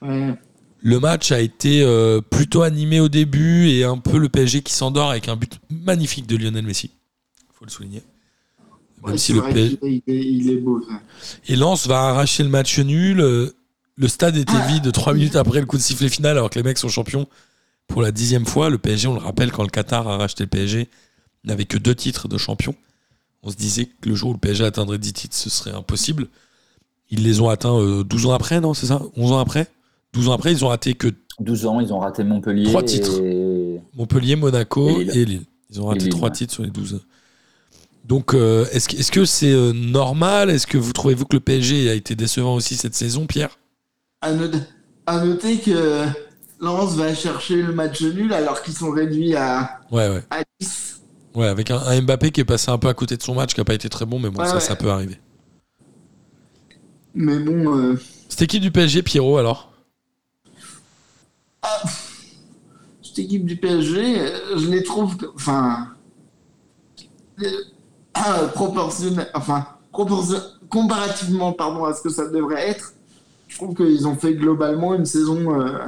[SPEAKER 2] Ouais.
[SPEAKER 3] Le match a été euh, plutôt animé au début et un peu le PSG qui s'endort avec un but magnifique de Lionel Messi. faut le souligner. Même
[SPEAKER 2] Ouais,
[SPEAKER 3] si
[SPEAKER 2] c'est
[SPEAKER 3] le PSG
[SPEAKER 2] il, est, il est beau. ça.
[SPEAKER 3] Et Lens va arracher le match nul. Euh, Le stade était vide trois minutes après le coup de sifflet final, alors que les mecs sont champions pour la dixième fois. Le PSG, on le rappelle, quand le Qatar a racheté le PSG, n'avait que deux titres de champion. On se disait que le jour où le PSG atteindrait 10 titres, ce serait impossible. Ils les ont atteints euh, 12 ans après, non C'est ça? 11 ans après? 12 ans après, ils ont raté que
[SPEAKER 5] 12 ans, ils ont raté Montpellier.
[SPEAKER 3] Trois titres.
[SPEAKER 5] et-
[SPEAKER 3] Montpellier, Monaco
[SPEAKER 5] Et
[SPEAKER 3] et
[SPEAKER 5] Lille.
[SPEAKER 3] Ils ont raté trois
[SPEAKER 5] ouais.
[SPEAKER 3] titres sur les 12. Donc, euh, est-ce que est-ce que c'est euh, normal? Est-ce que vous trouvez-vous que le PSG a été décevant aussi cette saison, Pierre?
[SPEAKER 2] À noter, à noter que Lens va chercher le match nul alors qu'ils sont réduits à,
[SPEAKER 3] Ouais, ouais.
[SPEAKER 2] à 10.
[SPEAKER 3] Ouais, avec un, un Mbappé qui est passé un peu à côté de son match, qui n'a pas été très bon, mais bon,
[SPEAKER 2] Ouais,
[SPEAKER 3] ça,
[SPEAKER 2] ouais.
[SPEAKER 3] ça peut arriver.
[SPEAKER 2] Mais bon, euh,
[SPEAKER 3] Cette équipe du PSG, Pierrot, alors?
[SPEAKER 2] Cette équipe du PSG, euh, je les trouve, enfin, euh, ah, proportionnel, enfin, proportion- comparativement, pardon, à ce que ça devrait être, je trouve qu'ils ont fait globalement une saison euh,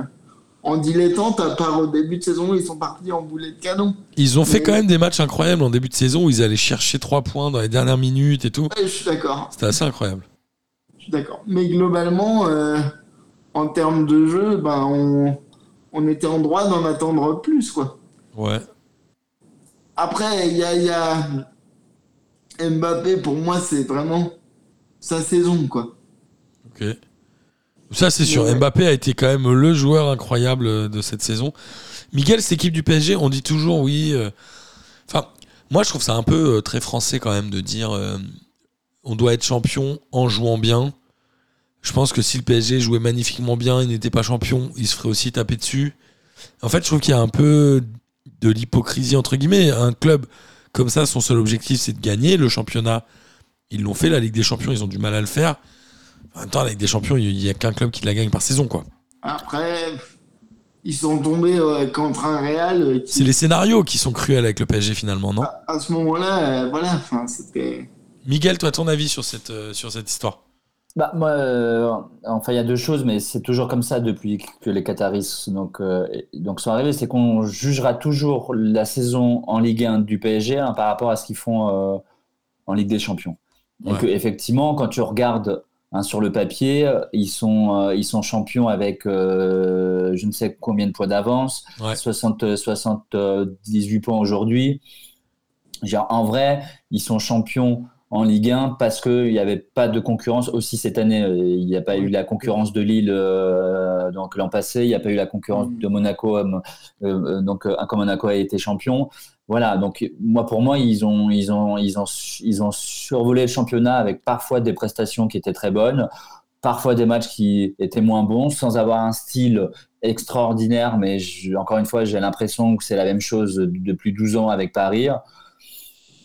[SPEAKER 2] en dilettante, à part au début de saison où ils sont partis en boulet de canon.
[SPEAKER 3] Ils ont fait
[SPEAKER 2] Mais-
[SPEAKER 3] quand même des matchs incroyables en début de saison où ils allaient chercher trois points dans les dernières minutes et tout.
[SPEAKER 2] Ouais, je suis d'accord.
[SPEAKER 3] C'était assez incroyable.
[SPEAKER 2] Je suis d'accord. Mais globalement, en termes de jeu, ben, on, on était en droit d'en attendre plus, quoi.
[SPEAKER 3] Ouais.
[SPEAKER 2] Après, il y a, il y a Mbappé, pour moi, c'est vraiment sa saison, quoi.
[SPEAKER 3] Ok. Ça, c'est sûr.
[SPEAKER 2] Ouais.
[SPEAKER 3] Mbappé a été quand même le joueur incroyable de cette saison. Miguel, cette équipe du PSG, on dit toujours oui. euh, Enfin, moi, je trouve ça un peu euh, très français quand même de dire euh, on doit être champion en jouant bien. Je pense que si le PSG jouait magnifiquement bien, il n'était pas champion, il se ferait aussi taper dessus. En fait, je trouve qu'il y a un peu de l'hypocrisie entre guillemets. Un club comme ça, son seul objectif, c'est de gagner le championnat. Ils l'ont fait, la Ligue des Champions, ils ont du mal à le faire. En même temps, la Ligue des Champions, il n'y a qu'un club qui la gagne par saison, quoi.
[SPEAKER 2] Après, ils sont tombés euh, contre un Real euh, qui,
[SPEAKER 3] C'est les scénarios qui sont cruels avec le PSG finalement, non?
[SPEAKER 2] À, à ce moment-là, euh, voilà, c'était.
[SPEAKER 3] Miguel, toi, ton avis sur cette, sur cette histoire?
[SPEAKER 5] Bah, moi, euh, enfin, il y a deux choses, mais c'est toujours comme ça depuis que les Qataris donc, euh, donc sont arrivés. C'est qu'on jugera toujours la saison en Ligue 1 du PSG hein, par rapport à ce qu'ils font euh, en Ligue des Champions. Et
[SPEAKER 3] Ouais.
[SPEAKER 5] que, effectivement, quand tu regardes hein, sur le papier, ils sont, ils sont champions avec je ne sais combien de points d'avance,
[SPEAKER 3] Ouais.
[SPEAKER 5] 60, 78 points aujourd'hui. En vrai, ils sont champions en Ligue 1 parce qu'il n'y avait pas de concurrence aussi cette année. euh, Il n'y a pas eu la concurrence de Lille euh, donc l'an passé, il n'y a pas eu la concurrence de Monaco euh, euh, donc euh, quand Monaco a été champion. Voilà, donc moi pour moi ils ont ils ont ils ont ils ont survolé le championnat avec parfois des prestations qui étaient très bonnes, parfois des matchs qui étaient moins bons sans avoir un style extraordinaire. Mais je- encore une fois, j'ai l'impression que c'est la même chose depuis 12 ans avec Paris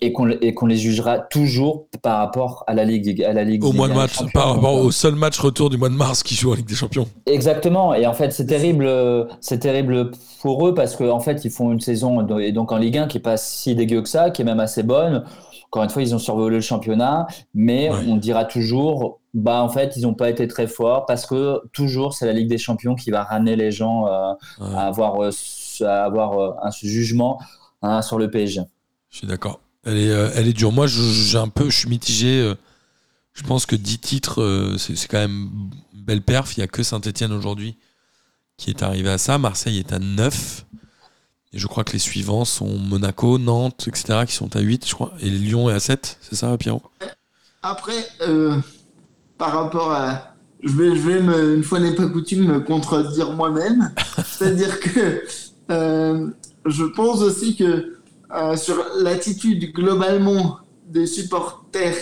[SPEAKER 5] et qu'on les jugera toujours par rapport à la Ligue à la Ligue
[SPEAKER 3] Au
[SPEAKER 5] des
[SPEAKER 3] mois de
[SPEAKER 5] Champions.
[SPEAKER 3] match, par rapport au seul match retour du mois de mars qui joue en Ligue des Champions.
[SPEAKER 5] Exactement. Et en fait, c'est terrible, c'est terrible pour eux parce qu'en fait, ils font une saison et donc en Ligue 1 qui est pas si dégueu que ça, qui est même assez bonne. Encore une fois, ils ont survolé le championnat, mais
[SPEAKER 3] Ouais.
[SPEAKER 5] on dira toujours, bah en fait, ils n'ont pas été très forts parce que toujours c'est la Ligue des Champions qui va ramener les gens euh,
[SPEAKER 3] Ouais,
[SPEAKER 5] à avoir, euh, ce- à avoir euh, un jugement hein, sur le PSG.
[SPEAKER 3] je suis d'accord. Elle est, euh, elle est dure. Moi, je- j'ai un peu, je suis mitigé. euh, Je pense que 10 titres, euh, c'est c'est quand même une belle perf. Il n'y a que Saint-Etienne aujourd'hui qui est arrivé à ça. Marseille est à 9. Et je crois que les suivants sont Monaco, Nantes, etc., qui sont à 8, je crois. Et Lyon est à 7, c'est ça, Pierrot?
[SPEAKER 2] Après, euh, par rapport à. Je vais, je vais me, une fois n'est pas coutume, me contredire moi-même. C'est-à-dire que euh, je pense aussi que euh, sur l'attitude globalement des supporters,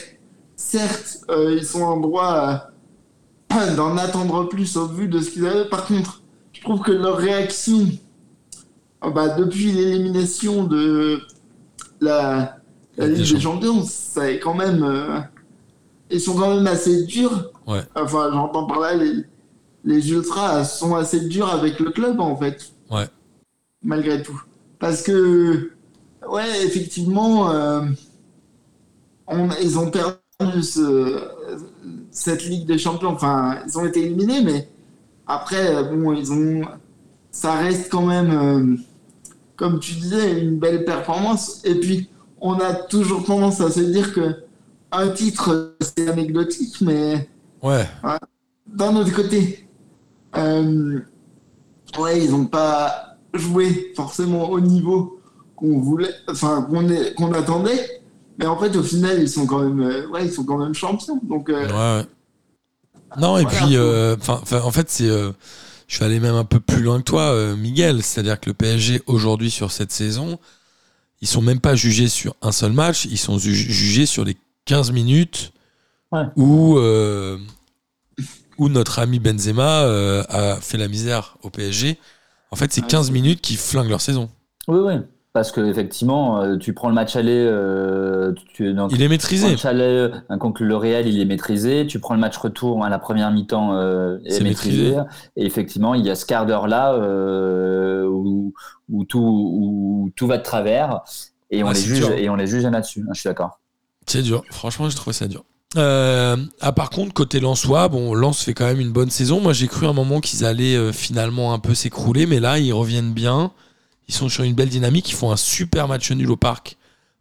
[SPEAKER 2] certes, euh, ils sont en droit euh, d'en attendre plus au vu de ce qu'ils avaient. Par contre, je trouve que leur réaction, bah, depuis l'élimination de la, la
[SPEAKER 3] Ligue des
[SPEAKER 2] Champions, ça est quand même. ils sont quand même assez durs.
[SPEAKER 3] Ouais.
[SPEAKER 2] Enfin, j'entends par là, les, les ultras sont assez durs avec le club, en fait.
[SPEAKER 3] Ouais.
[SPEAKER 2] Malgré tout. Parce que, ouais, effectivement, euh, on- ils ont perdu ce- cette Ligue des Champions. Enfin, ils ont été éliminés, mais après, euh, bon, ils ont. Ça reste quand même, euh, comme tu disais, une belle performance. Et puis, on a toujours tendance à se dire que un titre, c'est anecdotique, mais
[SPEAKER 3] Ouais.
[SPEAKER 2] d'un autre côté, euh, ouais, ils n'ont pas joué forcément au niveau qu'on voulait, enfin qu'on est- qu'on attendait. Mais en fait, au final, ils sont quand même, euh, ouais, ils sont quand même champions. Donc, euh,
[SPEAKER 3] Ouais. Non, et
[SPEAKER 2] Voilà,
[SPEAKER 3] puis, euh, 'fin- 'fin, en fait, c'est. euh, je suis allé même un peu plus loin que toi, euh, Miguel. C'est-à-dire que le PSG, aujourd'hui, sur cette saison, ils sont même pas jugés sur un seul match, ils sont ju- jugés sur les 15 minutes
[SPEAKER 5] Ouais.
[SPEAKER 3] où, euh, où notre ami Benzema euh, a fait la misère au PSG. En fait, c'est
[SPEAKER 2] Ouais.
[SPEAKER 3] 15 minutes qui flinguent leur saison.
[SPEAKER 5] Oui, oui. Parce que effectivement, euh, tu prends le match aller, euh, tu, donc,
[SPEAKER 3] Il est
[SPEAKER 5] le
[SPEAKER 3] maîtrisé.
[SPEAKER 5] match aller euh, contre le Real, il est maîtrisé. Tu prends le match retour à la première mi-temps, euh, est
[SPEAKER 3] C'est
[SPEAKER 5] maîtrisé.
[SPEAKER 3] maîtrisé.
[SPEAKER 5] Et effectivement, il y a ce quart d'heure là euh, où, où tout où tout va de travers et on
[SPEAKER 3] Ah,
[SPEAKER 5] les juge
[SPEAKER 3] dur.
[SPEAKER 5] et on les juge là-dessus. Je suis d'accord.
[SPEAKER 3] C'est dur. Franchement, j'ai trouvé ça dur. Euh, ah, par contre, côté Lensois, bon, Lens fait quand même une bonne saison. Moi, j'ai cru à un moment qu'ils allaient euh, finalement un peu s'écrouler, mais là, ils reviennent bien. Ils sont sur une belle dynamique. Ils font un super match nul au parc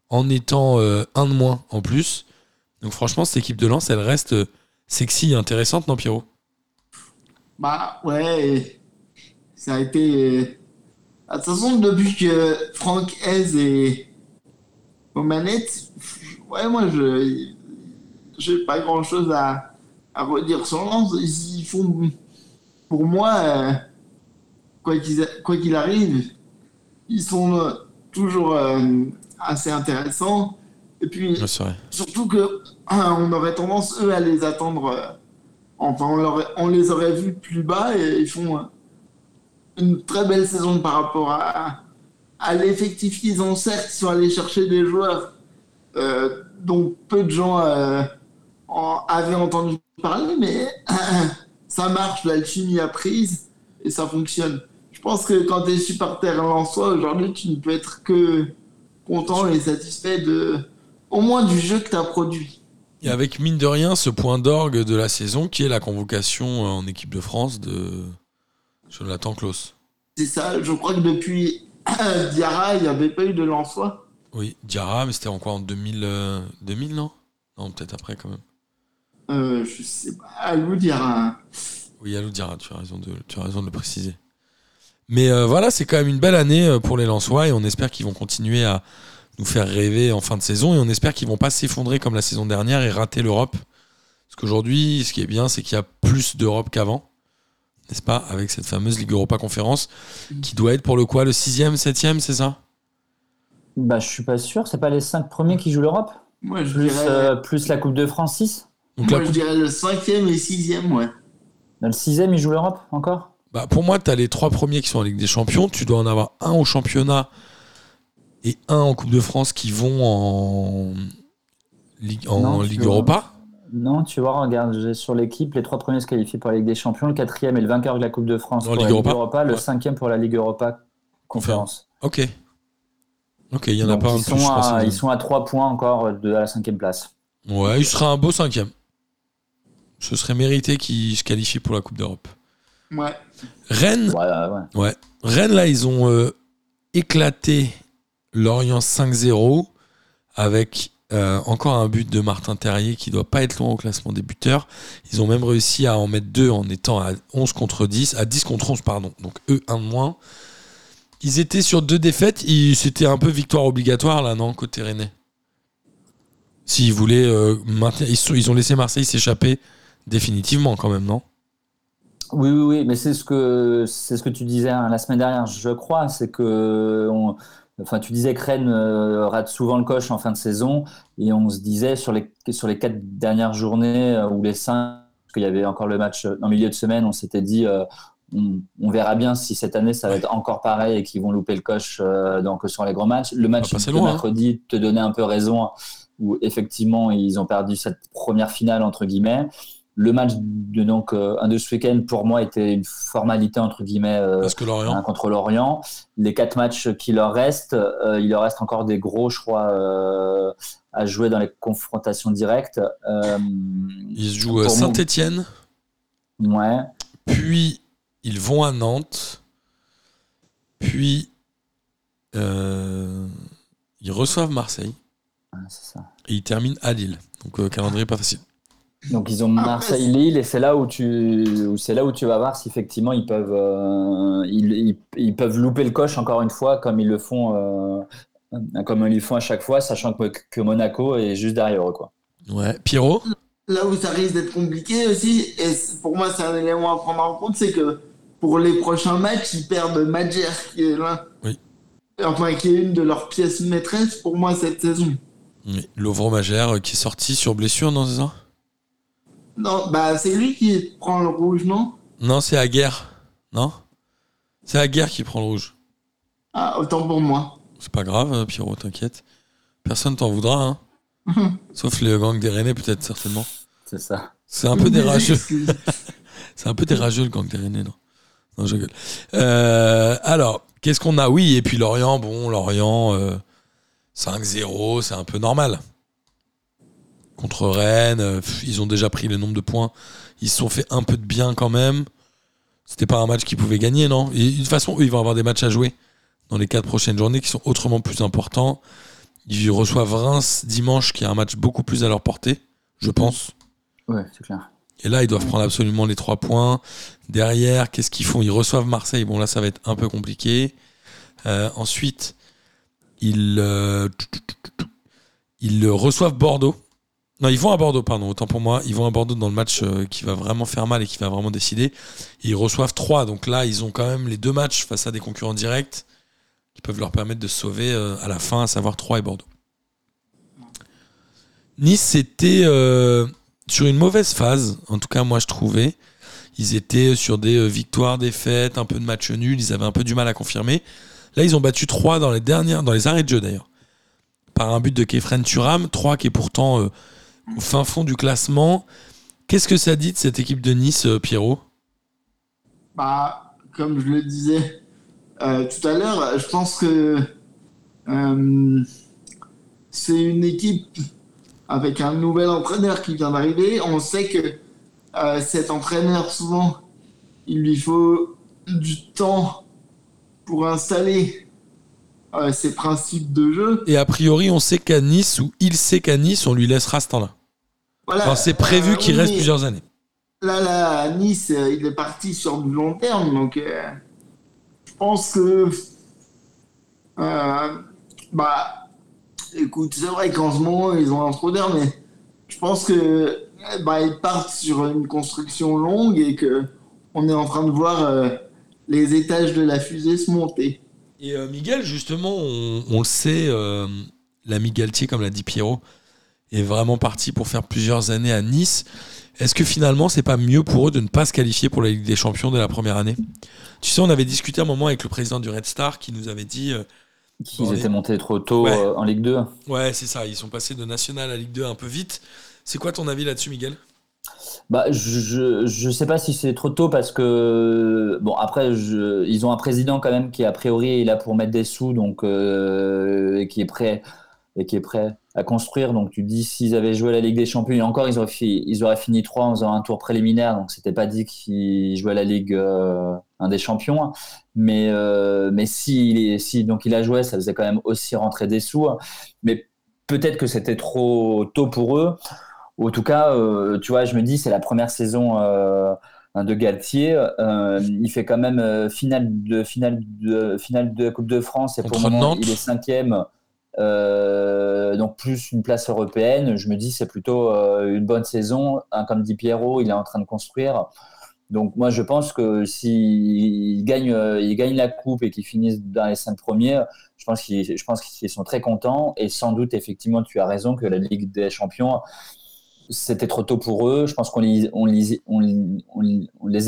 [SPEAKER 3] en étant euh, un de moins en plus. Donc, franchement, cette équipe de Lens, elle reste euh, sexy et intéressante, non, Pierrot?
[SPEAKER 2] Bah ouais, ça a été. De toute façon, depuis que Franck Hez est aux manettes, ouais, moi, je j'ai pas grand chose à, à redire sur Lens. Ils, font, pour moi, euh, quoi qu'il arrive, ils sont euh, toujours euh, assez intéressants. Et puis. Surtout que hein, on aurait tendance, eux, à les attendre. euh, enfin, on, les aurait vus plus bas et ils font une très belle saison par rapport à, à l'effectif qu'ils ont. Certes, ils sont allés chercher des joueurs euh, dont peu de gens euh, en avaient entendu parler, mais ça marche, l'alchimie a prise et ça fonctionne. Je pense que quand tu es supporter soi aujourd'hui, tu ne peux être que content et satisfait de, au moins du jeu que tu as produit.
[SPEAKER 3] Et avec, mine de rien, ce point d'orgue de la saison qui est la convocation euh, en équipe de France de Jonathan Klaus.
[SPEAKER 2] C'est ça, je crois que depuis Diarra, il n'y avait pas eu de Lensois.
[SPEAKER 3] Oui, Diarra, mais c'était en quoi En 2000, euh, 2000 non? Non, peut-être après quand même.
[SPEAKER 2] Euh, je sais pas, Alou Diarra.
[SPEAKER 3] Oui, Alou Diarra, tu as raison de, tu as raison de le préciser. Mais euh, voilà, c'est quand même une belle année euh, pour les Lensois et on espère qu'ils vont continuer à nous faire rêver en fin de saison et on espère qu'ils vont pas s'effondrer comme la saison dernière et rater l'Europe. Parce qu'aujourd'hui, ce qui est bien, c'est qu'il y a plus d'Europe qu'avant, n'est-ce pas Avec cette fameuse Ligue Europa Conférence qui doit être pour le quoi Le sixième, septième, c'est ça?
[SPEAKER 5] Bah, je suis pas sûr. C'est pas les cinq premiers qui jouent l'Europe?
[SPEAKER 2] Moi, je
[SPEAKER 5] plus,
[SPEAKER 2] dirais,
[SPEAKER 5] euh, plus la Coupe de France 6
[SPEAKER 3] Donc
[SPEAKER 2] moi, je dirais le cinquième et sixième, ouais.
[SPEAKER 5] Dans le sixième, ils jouent l'Europe encore?
[SPEAKER 3] Bah, pour moi, tu as les trois premiers qui sont en Ligue des Champions. Tu dois en avoir un au championnat et un en Coupe de France qui vont en Ligue, en
[SPEAKER 5] Non, tu
[SPEAKER 3] Ligue
[SPEAKER 5] vois.
[SPEAKER 3] Europa.
[SPEAKER 5] Non, tu vois, regarde, j'ai sur l'équipe, les trois premiers se qualifient pour la Ligue des Champions, le quatrième est le vainqueur de la Coupe de France pour
[SPEAKER 3] Ligue
[SPEAKER 5] la Ligue
[SPEAKER 3] Europa.
[SPEAKER 5] Europa, le
[SPEAKER 3] Ouais.
[SPEAKER 5] cinquième pour la Ligue Europa Conférence.
[SPEAKER 3] Ok. Ok, il y en a pas un
[SPEAKER 5] ils,
[SPEAKER 3] de
[SPEAKER 5] sont
[SPEAKER 3] plus, je
[SPEAKER 5] à,
[SPEAKER 3] c'est-
[SPEAKER 5] ils sont à trois points encore de la cinquième place.
[SPEAKER 3] Ouais, il sera un beau cinquième. Ce serait mérité qu'il se qualifie pour la Coupe d'Europe.
[SPEAKER 2] Ouais.
[SPEAKER 3] Rennes,
[SPEAKER 5] Ouais, ouais, ouais.
[SPEAKER 3] ouais. Rennes, là, ils ont euh, éclaté Lorient 5-0 avec euh, encore un but de Martin Terrier qui doit pas être loin au classement des buteurs. Ils ont même réussi à en mettre deux en étant à 11 contre 10, à 10 contre 11, pardon. Donc eux, un de moins. Ils étaient sur deux défaites. ils- C'était un peu victoire obligatoire, là, non, côté Rennais? S'ils voulaient euh, maintenir. Ils, sont- ils ont laissé Marseille s'échapper définitivement, quand même, non?
[SPEAKER 5] Oui, oui, oui, mais c'est ce que c'est ce que tu disais hein, la semaine dernière, je crois, c'est que on- enfin tu disais que Rennes euh, rate souvent le coche en fin de saison et on se disait sur les sur les quatre dernières journées euh, ou les cinq, parce qu'il y avait encore le match euh, en milieu de semaine, on s'était dit euh, on, on verra bien si cette année ça va être encore pareil et qu'ils vont louper le coche donc sur les grands matchs. Le match de
[SPEAKER 3] loin, hein.
[SPEAKER 5] mercredi te donnait un peu raison où effectivement ils ont perdu cette première finale entre guillemets. Le match de donc euh, un de ce week-end pour moi était une formalité entre guillemets euh,
[SPEAKER 3] Parce que Lorient.
[SPEAKER 5] hein, contre l'Orient. Les quatre matchs qui leur restent, euh, il leur reste encore des gros, je crois, euh, à jouer dans les confrontations directes.
[SPEAKER 3] Ils jouent à Saint-Etienne,
[SPEAKER 5] ouais.
[SPEAKER 3] puis ils vont à Nantes, puis ils reçoivent Marseille
[SPEAKER 5] c'est ça.
[SPEAKER 3] et ils terminent à Lille. Donc calendrier pas facile.
[SPEAKER 5] Donc ils ont Marseille-Lille et c'est là où tu où c'est là où tu vas voir si effectivement ils peuvent euh, ils, ils- ils peuvent louper le coche encore une fois comme ils le font euh, comme ils le font à chaque fois, sachant que, que Monaco est juste derrière eux quoi.
[SPEAKER 3] Ouais. Pierrot?
[SPEAKER 2] Là où ça risque d'être compliqué aussi, et pour moi c'est un élément à prendre en compte, c'est que pour les prochains matchs, ils perdent Madjer, qui est l'un.
[SPEAKER 3] Oui.
[SPEAKER 2] Enfin, qui est une de leurs pièces maîtresses pour moi cette saison.
[SPEAKER 3] Oui. Lovro Magère euh, qui est sorti sur blessure, non, c'est ça?
[SPEAKER 2] Non, bah c'est lui qui prend le rouge, non?
[SPEAKER 3] Non, c'est Aguerre. Non? C'est Aguerre qui prend le rouge.
[SPEAKER 2] Ah, autant pour moi.
[SPEAKER 3] C'est pas grave, euh, Pierrot, t'inquiète. Personne t'en voudra, hein. Sauf le gang des Rennais, peut-être, certainement.
[SPEAKER 5] C'est ça.
[SPEAKER 3] C'est un peu des rageux.
[SPEAKER 2] Excuse.
[SPEAKER 3] C'est un peu des rageux, le gang des Rennais, non? Non, je gueule. Euh, alors, qu'est-ce qu'on a? Oui, et puis Lorient, bon, Lorient, euh, 5-0, c'est un peu normal. Contre Rennes, euh, pff, ils ont déjà pris le nombre de points. Ils se sont fait un peu de bien quand même. C'était pas un match qu'ils pouvaient gagner, non? Et de toute façon, eux, ils vont avoir des matchs à jouer dans les quatre prochaines journées qui sont autrement plus importants. Ils reçoivent Reims dimanche, qui est un match beaucoup plus à leur portée, je pense.
[SPEAKER 5] Ouais, c'est clair.
[SPEAKER 3] Et là, ils doivent prendre absolument les trois points. Derrière, qu'est-ce qu'ils font? Ils reçoivent Marseille. Bon, là, ça va être un peu compliqué. Euh, ensuite, ils, euh, ils reçoivent Bordeaux. Non, ils vont à Bordeaux, pardon, autant pour moi. Ils vont à Bordeaux dans le match euh, qui va vraiment faire mal et qui va vraiment décider. Ils reçoivent 3. Donc là, ils ont quand même les deux matchs face à des concurrents directs qui peuvent leur permettre de se sauver euh, à la fin, à savoir 3 et Bordeaux. Nice, c'était euh, sur une mauvaise phase, en tout cas, moi, je trouvais. Ils étaient sur des euh, victoires, défaites, un peu de matchs nuls. Ils avaient un peu du mal à confirmer. Là, ils ont battu 3 dans les dernières, dans les arrêts de jeu d'ailleurs. Par un but de Kefren Turam. 3 qui est pourtant au fin fond du classement. Qu'est-ce que ça dit de cette équipe de Nice, euh, Pierrot?
[SPEAKER 2] Bah, comme je le disais euh, tout à l'heure, je pense que euh, c'est une équipe avec un nouvel entraîneur qui vient d'arriver. On sait que euh, cet entraîneur, souvent, il lui faut du temps pour installer ses principes de jeu.
[SPEAKER 3] Et a priori, on sait qu'à Nice, ou il sait qu'à Nice, on lui laissera ce temps-là.
[SPEAKER 2] Voilà.
[SPEAKER 3] C'est prévu
[SPEAKER 2] Euh,
[SPEAKER 3] qu'il
[SPEAKER 2] oui,
[SPEAKER 3] reste plusieurs années.
[SPEAKER 2] Là, là, à Nice, euh, il est parti sur du long terme, donc euh, je pense que. euh, bah, écoute, c'est vrai qu'en ce moment, ils ont un trop d'air, mais je pense que eh, bah, ils partent sur une construction longue et que on est en train de voir euh, les étages de la fusée se monter.
[SPEAKER 3] Et euh, Miguel, justement, on, on le sait, euh, l'ami Galtier, comme l'a dit Pierrot, est vraiment parti pour faire plusieurs années à Nice. Est-ce que finalement, c'est pas mieux pour eux de ne pas se qualifier pour la Ligue des Champions dès la première année? Tu sais, on avait discuté un moment avec le président du Red Star qui nous avait dit euh,
[SPEAKER 5] Qu'ils
[SPEAKER 3] Bon,
[SPEAKER 5] étaient montés trop tôt
[SPEAKER 3] Ouais.
[SPEAKER 5] euh, en Ligue 2.
[SPEAKER 3] Ouais, c'est ça, ils sont passés de National à Ligue 2 un peu vite. C'est quoi ton avis là-dessus, Miguel?
[SPEAKER 5] Bah, je, je, je sais pas si c'est trop tôt parce que bon après je, ils ont un président quand même qui a priori est là pour mettre des sous donc euh, et qui est prêt et qui est prêt à construire donc tu dis s'ils avaient joué la Ligue des Champions et encore ils auraient fi- ils auraient fini 3 en faisant un tour préliminaire donc c'était pas dit qu'ils jouaient la Ligue euh, un des champions mais euh, mais si, donc il a joué ça faisait quand même aussi rentrer des sous mais peut-être que c'était trop tôt pour eux en tout cas, euh, tu vois, je me dis, c'est la première saison euh, de Galtier. Il fait quand même finale de finale de finale de Coupe de France et pour
[SPEAKER 3] Contre Nantes.
[SPEAKER 5] il est cinquième. Euh, donc plus une place européenne. Je me dis, c'est plutôt euh, une bonne saison. Hein, comme dit Pierrot, il est en train de construire. Donc moi, je pense que s'il gagne, euh, il gagne la coupe et qu'il finisse dans les cinq premiers, je pense qu'ils, qu'ils sont très contents. Et sans doute, effectivement, tu as raison que la Ligue des Champions c'était trop tôt pour eux. Je pense qu'on les,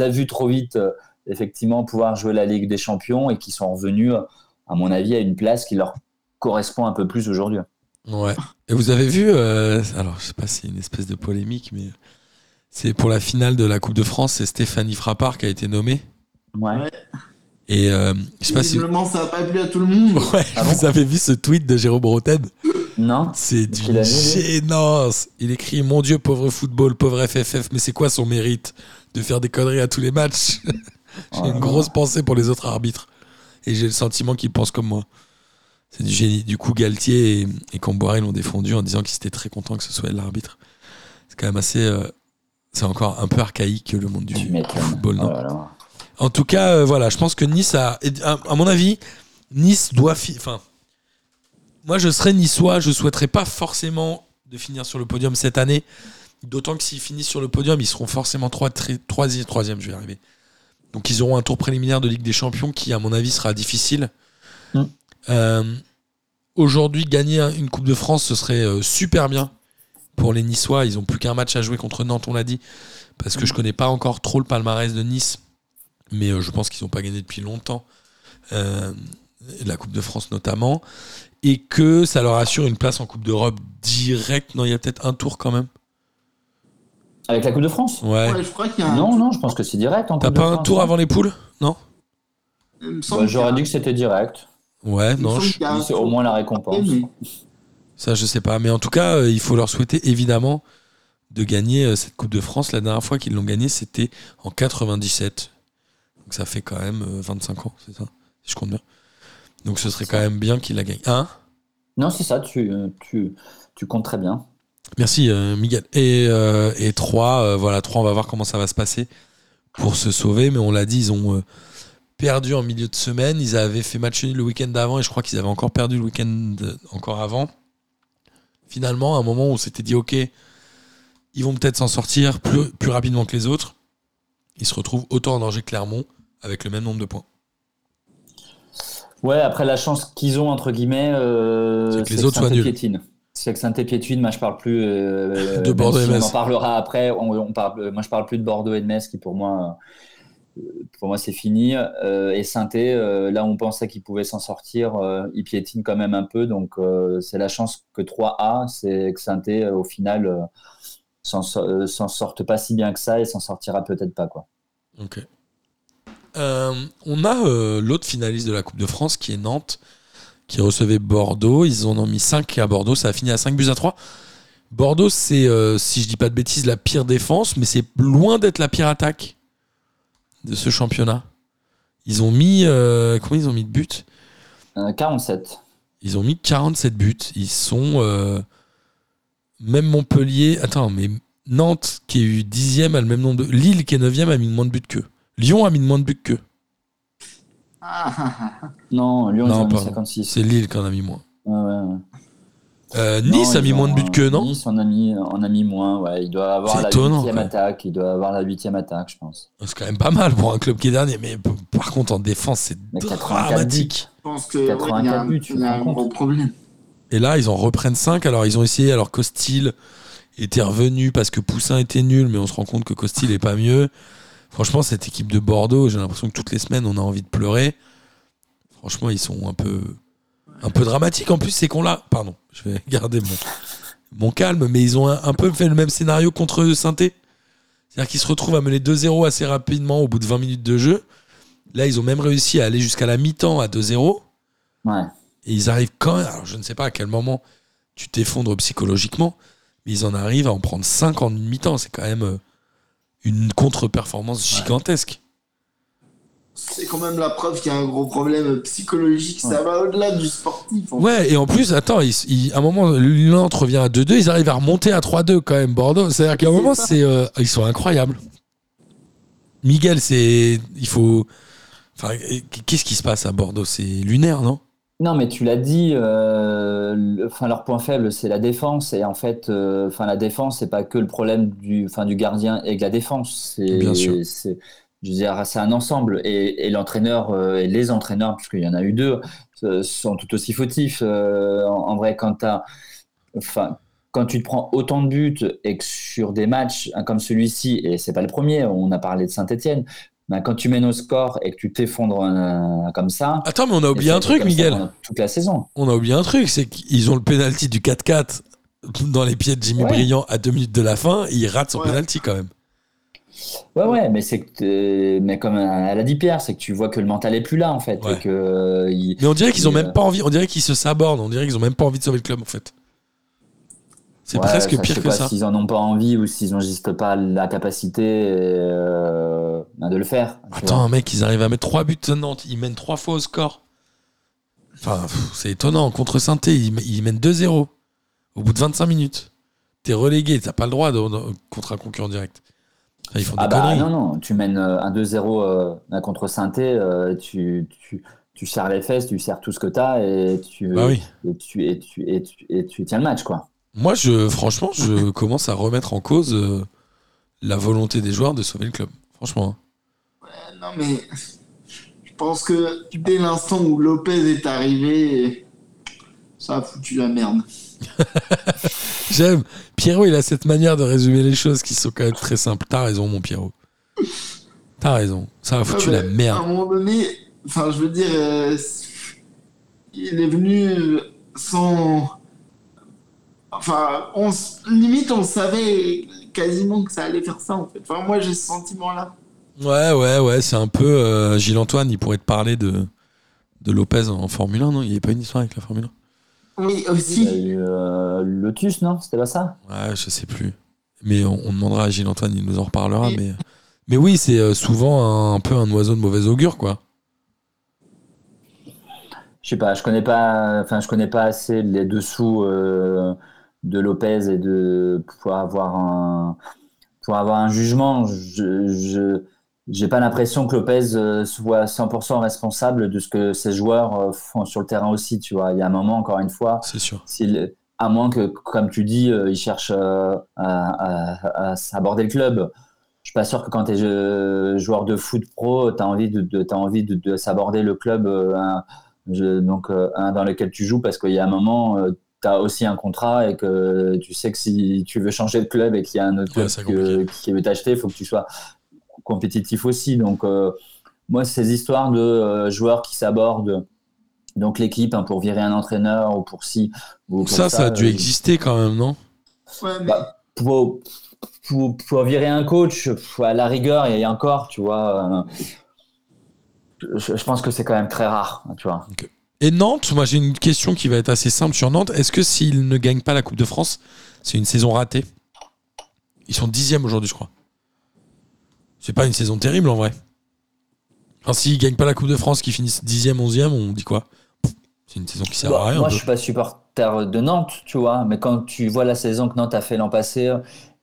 [SPEAKER 5] a vus trop vite, euh, effectivement, pouvoir jouer la Ligue des Champions et qui sont revenus, à mon avis, à une place qui leur correspond un peu plus aujourd'hui.
[SPEAKER 3] Ouais. Et vous avez vu, euh, alors je sais pas si c'est une espèce de polémique, mais c'est pour la finale de la Coupe de France, c'est Stéphanie Frappard qui a été nommée.
[SPEAKER 5] Ouais.
[SPEAKER 2] Ouais.
[SPEAKER 3] Et euh, je sais pas si.
[SPEAKER 2] Ça n'a pas plu à tout le monde.
[SPEAKER 3] Ouais,
[SPEAKER 5] Ah bon
[SPEAKER 3] vous avez vu ce tweet de Jérôme Roten
[SPEAKER 5] Non
[SPEAKER 3] C'est d'une
[SPEAKER 5] lui
[SPEAKER 3] gênance. Il écrit Mon Dieu, pauvre football, pauvre FFF, mais c'est quoi son mérite de faire des conneries à tous les matchs? J'ai
[SPEAKER 5] Oh
[SPEAKER 3] une grosse pensée pour les autres arbitres. Et j'ai le sentiment qu'ils pensent comme moi. C'est du génie. Du coup, Galtier et, et Camboire l'ont défendu en disant qu'ils étaient très contents que ce soit l'arbitre. C'est quand même assez. euh, c'est encore un peu archaïque le monde du football, non
[SPEAKER 5] Oh.
[SPEAKER 3] En tout cas, euh, voilà, je pense que Nice a. À, à mon avis, Nice doit. fi- Enfin. Moi, je serais niçois, je souhaiterais pas forcément de finir sur le podium cette année. D'autant que s'ils finissent sur le podium, ils seront forcément 3 troisième, troisième, je vais y arriver. Donc ils auront un tour préliminaire de Ligue des Champions qui, à mon avis, sera difficile.
[SPEAKER 5] Mm.
[SPEAKER 3] Euh, Aujourd'hui, gagner un- une Coupe de France, ce serait euh, super bien pour les Niçois. Ils ont plus qu'un match à jouer contre Nantes, on l'a dit. Parce que je connais pas encore trop le palmarès de Nice. Mais euh, je pense qu'ils n'ont pas gagné depuis longtemps. Euh, la Coupe de France notamment. Et que ça leur assure une place en Coupe d'Europe directe. Non, il y a peut-être un tour quand même.
[SPEAKER 5] Avec la Coupe de France?
[SPEAKER 3] Ouais.
[SPEAKER 2] Ouais, je crois qu'il y a un.
[SPEAKER 5] Non, non, je pense que c'est direct.
[SPEAKER 3] T'as
[SPEAKER 5] de
[SPEAKER 3] pas un
[SPEAKER 5] France,
[SPEAKER 3] tour avant les poules? Non?
[SPEAKER 5] Bah, J'aurais dit
[SPEAKER 2] a-
[SPEAKER 5] que c'était direct.
[SPEAKER 3] Ouais,
[SPEAKER 2] il
[SPEAKER 3] non. je-
[SPEAKER 5] C'est au moins la récompense.
[SPEAKER 3] Ça, je sais pas. Mais en tout cas, euh, il faut leur souhaiter évidemment de gagner euh, cette Coupe de France. La dernière fois qu'ils l'ont gagnée, c'était en 97. Donc ça fait quand même euh, 25 ans, c'est ça Si je compte bien. Donc ce serait quand même bien qu'ils la gagnent. Hein?
[SPEAKER 5] Non, c'est ça, tu, tu, tu comptes très bien.
[SPEAKER 3] Merci euh, Miguel. Et, euh, et 3, voilà, 3, on va voir comment ça va se passer pour se sauver. Mais on l'a dit, ils ont euh, perdu en milieu de semaine. Ils avaient fait match nul le week-end d'avant et je crois qu'ils avaient encore perdu le week-end euh, encore avant. Finalement, à un moment où on s'était dit, ok, ils vont peut-être s'en sortir plus, plus rapidement que les autres, ils se retrouvent autant en danger que Clermont avec le même nombre de points.
[SPEAKER 5] Ouais, après la chance qu'ils ont, entre guillemets, euh,
[SPEAKER 3] C'est que les autres soient nuls.
[SPEAKER 5] C'est que Saint-Étienne, moi je parle plus. euh,
[SPEAKER 3] De Bordeaux et Metz.
[SPEAKER 5] On en parlera après. On, on parle, moi je parle plus de Bordeaux et de Metz qui pour moi, euh, pour moi c'est fini. Euh, et saint là où on pensait qu'ils pouvaient s'en sortir, euh, ils piétinent quand même un peu. Donc euh, c'est la chance que 3A, c'est que saint au final euh, s'en so- euh, s'en sortent pas si bien que ça et s'en sortira peut-être pas quoi.
[SPEAKER 3] Ok. Euh, on a euh, l'autre finaliste de la Coupe de France qui est Nantes, qui recevait Bordeaux. Ils en ont mis 5 à Bordeaux. Ça a fini à 5 buts à 3. Bordeaux, c'est, euh, si je dis pas de bêtises, la pire défense, mais c'est loin d'être la pire attaque de ce championnat. Ils ont mis. euh, combien ils ont mis de buts?
[SPEAKER 5] Euh, 47.
[SPEAKER 3] Ils ont mis 47 buts. Ils sont. euh, même Montpellier. Attends, mais Nantes, qui est eu 10 a le même nombre de. Lille, qui est 9 a mis moins de buts qu'eux. Lyon a mis moins de buts qu'eux.
[SPEAKER 2] Ah, ah, ah.
[SPEAKER 5] Non, Lyon ils
[SPEAKER 3] Non,
[SPEAKER 5] ont mis
[SPEAKER 3] pardon.
[SPEAKER 5] 56.
[SPEAKER 3] C'est Lille qui en a mis moins.
[SPEAKER 5] Ouais, ouais.
[SPEAKER 3] Euh, nice
[SPEAKER 5] Non,
[SPEAKER 3] a mis moins de buts qu'eux, non
[SPEAKER 5] Nice en a mis, en a mis moins, ouais. Il doit avoir
[SPEAKER 3] C'est
[SPEAKER 5] la
[SPEAKER 3] étonnant,
[SPEAKER 5] huitième attaque. Il doit avoir la huitième attaque, je pense.
[SPEAKER 3] C'est quand même pas mal pour un club qui est dernier. Mais par contre, en défense, c'est
[SPEAKER 5] Mais 84
[SPEAKER 3] dramatique.
[SPEAKER 2] Je pense que y a,
[SPEAKER 5] 84
[SPEAKER 2] un-
[SPEAKER 5] buts, tu
[SPEAKER 2] il y a
[SPEAKER 5] te
[SPEAKER 2] un
[SPEAKER 5] rends
[SPEAKER 2] gros problème.
[SPEAKER 3] Et là, ils en reprennent 5. Alors, ils ont essayé, alors Costil était revenu parce que Poussin était nul, mais on se rend compte que Costil est pas mieux. Franchement, cette équipe de Bordeaux, j'ai l'impression que toutes les semaines, on a envie de pleurer. Franchement, ils sont un peu, un peu dramatiques. En plus, c'est qu'on l'a. Pardon, je vais garder mon, mon calme, mais ils ont un, un peu fait le même scénario contre saint C'est-à-dire qu'ils se retrouvent à mener 2-0 assez rapidement au bout de 20 minutes de jeu. Là, ils ont même réussi à aller jusqu'à la mi-temps à 2-0.
[SPEAKER 5] Ouais.
[SPEAKER 3] Et ils arrivent quand même. Alors, je ne sais pas à quel moment tu t'effondres psychologiquement, mais ils en arrivent à en prendre 5 en une mi-temps. C'est quand même euh, une contre-performance gigantesque.
[SPEAKER 2] C'est quand même la preuve qu'il y a un gros problème psychologique. Ça va au-delà du sportif. en
[SPEAKER 3] Ouais, et en plus, attends, ils- ils- à un moment, Nantes revient à 2-2, ils arrivent à remonter à 3-2 quand même, Bordeaux. C'est-à-dire qu'à un moment, c'est, euh, ils sont incroyables. Miguel, c'est. Il faut. Enfin, qu'est-ce qui se passe à Bordeaux? C'est lunaire, non?
[SPEAKER 5] Non, mais tu l'as dit, euh, le- enfin, leur point faible, c'est la défense. Et en fait, euh, enfin, la défense, c'est pas que le problème du, enfin, du gardien et de la défense. C'est,
[SPEAKER 3] Bien sûr.
[SPEAKER 5] c'est, je veux dire, c'est un ensemble. Et, et l'entraîneur euh, et les entraîneurs, puisqu'il y en a eu deux, euh, sont tout aussi fautifs. Euh, en, en vrai, quand t'as, enfin, quand tu te prends autant de buts et que sur des matchs hein, comme celui-ci, et c'est pas le premier, on a parlé de Saint-Etienne, quand tu mènes au score et que tu t'effondres euh, comme ça,
[SPEAKER 3] Attends, mais on a oublié un truc,
[SPEAKER 5] ça
[SPEAKER 3] Miguel.
[SPEAKER 5] Toute la saison.
[SPEAKER 3] On a oublié un truc, c'est qu'ils ont le penalty du 4-4 dans les pieds de Jimmy
[SPEAKER 5] Ouais.
[SPEAKER 3] Briand à deux minutes de la fin, et il rate son
[SPEAKER 2] Ouais.
[SPEAKER 3] penalty quand même.
[SPEAKER 5] Ouais, ouais, mais c'est que, t'es- mais comme elle a dit Pierre, c'est que tu vois que le mental est plus là en fait,
[SPEAKER 3] Ouais.
[SPEAKER 5] et que euh, il-
[SPEAKER 3] Mais on dirait qu'ils ont
[SPEAKER 5] euh,
[SPEAKER 3] même pas envie, on dirait qu'ils se sabordent, on dirait qu'ils ont même pas envie de sauver le club en fait. C'est
[SPEAKER 5] ouais,
[SPEAKER 3] presque
[SPEAKER 5] ça, je
[SPEAKER 3] pire
[SPEAKER 5] sais
[SPEAKER 3] que
[SPEAKER 5] pas
[SPEAKER 3] ça.
[SPEAKER 5] S'ils en ont pas envie ou s'ils n'ont juste pas la capacité euh, de le faire.
[SPEAKER 3] Attends,
[SPEAKER 5] vois.
[SPEAKER 3] mec, ils arrivent à mettre 3 buts à Nantes, ils mènent 3 fois au score. Enfin, c'est étonnant. Contre Sainté, ils, ils mènent 2-0 au bout de 25 minutes. T'es relégué, t'as pas le droit de, de- contre un concurrent direct. Enfin, ils font des
[SPEAKER 5] Ah bah
[SPEAKER 3] conneries.
[SPEAKER 5] non, non, tu mènes euh, un 2-0 euh, contre Sainté, euh, tu, tu, tu serres les fesses, tu serres tout ce que tu as et tu,
[SPEAKER 3] Bah oui.
[SPEAKER 5] et, tu, et, tu, et, tu, et tu tiens le match. quoi.
[SPEAKER 3] Moi, je, franchement, je commence à remettre en cause euh, la volonté des joueurs de sauver le club. Franchement. hein.
[SPEAKER 2] Euh, Non, mais je pense que dès l'instant où Lopez est arrivé, ça a foutu la merde.
[SPEAKER 3] J'aime. Pierrot, il a cette manière de résumer les choses qui sont quand même très simples. T'as raison, mon Pierrot. T'as raison. Ça a foutu la merde.
[SPEAKER 2] À un moment donné, enfin, je veux dire, euh, il est venu sans. Enfin, on, limite, on savait quasiment que ça allait faire ça, en fait. Enfin, moi, j'ai ce sentiment-là.
[SPEAKER 3] Ouais, ouais, ouais. C'est un peu. euh, Gilles Antoine, il pourrait te parler de, de Lopez en Formule 1, non? Il n'y avait pas une histoire avec la Formule
[SPEAKER 2] Oui,
[SPEAKER 5] Il y a
[SPEAKER 2] aussi.
[SPEAKER 5] eu euh, Lotus, non? C'était pas ça?
[SPEAKER 3] 1 Ouais, je sais plus. Mais on, on demandera à Gilles Antoine, il nous en reparlera.
[SPEAKER 2] Oui.
[SPEAKER 3] Mais, mais oui, c'est euh, souvent un, un peu un oiseau de mauvais augure, quoi.
[SPEAKER 5] Je sais pas, je connais pas, enfin, je connais pas assez les dessous euh, de Lopez et de pouvoir avoir un, pour avoir un jugement. Je, je, j'ai pas l'impression que Lopez euh, soit 100% responsable de ce que ses joueurs euh, font sur le terrain aussi. Tu vois, il y a un moment, encore une fois,
[SPEAKER 3] C'est sûr.
[SPEAKER 5] à moins que, comme tu dis, euh, il cherche à, à, à s'aborder le club. Je suis pas sûr que quand tu es joueur de foot pro, tu as envie de, envie de, de s'aborder le club je- donc, dans lequel tu joues parce qu'il y a un moment, tu as aussi un contrat et que tu sais que si tu veux changer de club et qu'il y a un autre
[SPEAKER 3] Ouais,
[SPEAKER 5] club que- qui veut t'acheter, il faut que tu sois compétitif aussi. Donc, euh, moi, ces histoires de euh, joueurs qui s'abordent donc l'équipe hein, pour virer un entraîneur ou pour si ou pour
[SPEAKER 3] Ça, ça a dû
[SPEAKER 5] euh,
[SPEAKER 3] exister quand même, non?
[SPEAKER 2] Ouais, mais-
[SPEAKER 5] bah, pour, pour, pour virer un coach, à la rigueur, et encore, tu vois, euh, je, je pense que c'est quand même très rare, tu vois.
[SPEAKER 3] Et Nantes, moi j'ai une question qui va être assez simple sur Nantes. Est-ce que s'ils ne gagnent pas la Coupe de France, c'est une saison ratée? Ils sont dixièmes aujourd'hui, je crois. C'est pas une saison terrible en vrai. Enfin, s'ils gagnent pas la Coupe de France, qu'ils finissent dixième, onzième, on dit quoi? C'est une saison qui sert à
[SPEAKER 5] Bah,
[SPEAKER 3] rien.
[SPEAKER 5] moi, je suis pas supporter de Nantes, tu vois, mais quand tu vois la saison que Nantes a fait l'an passé euh,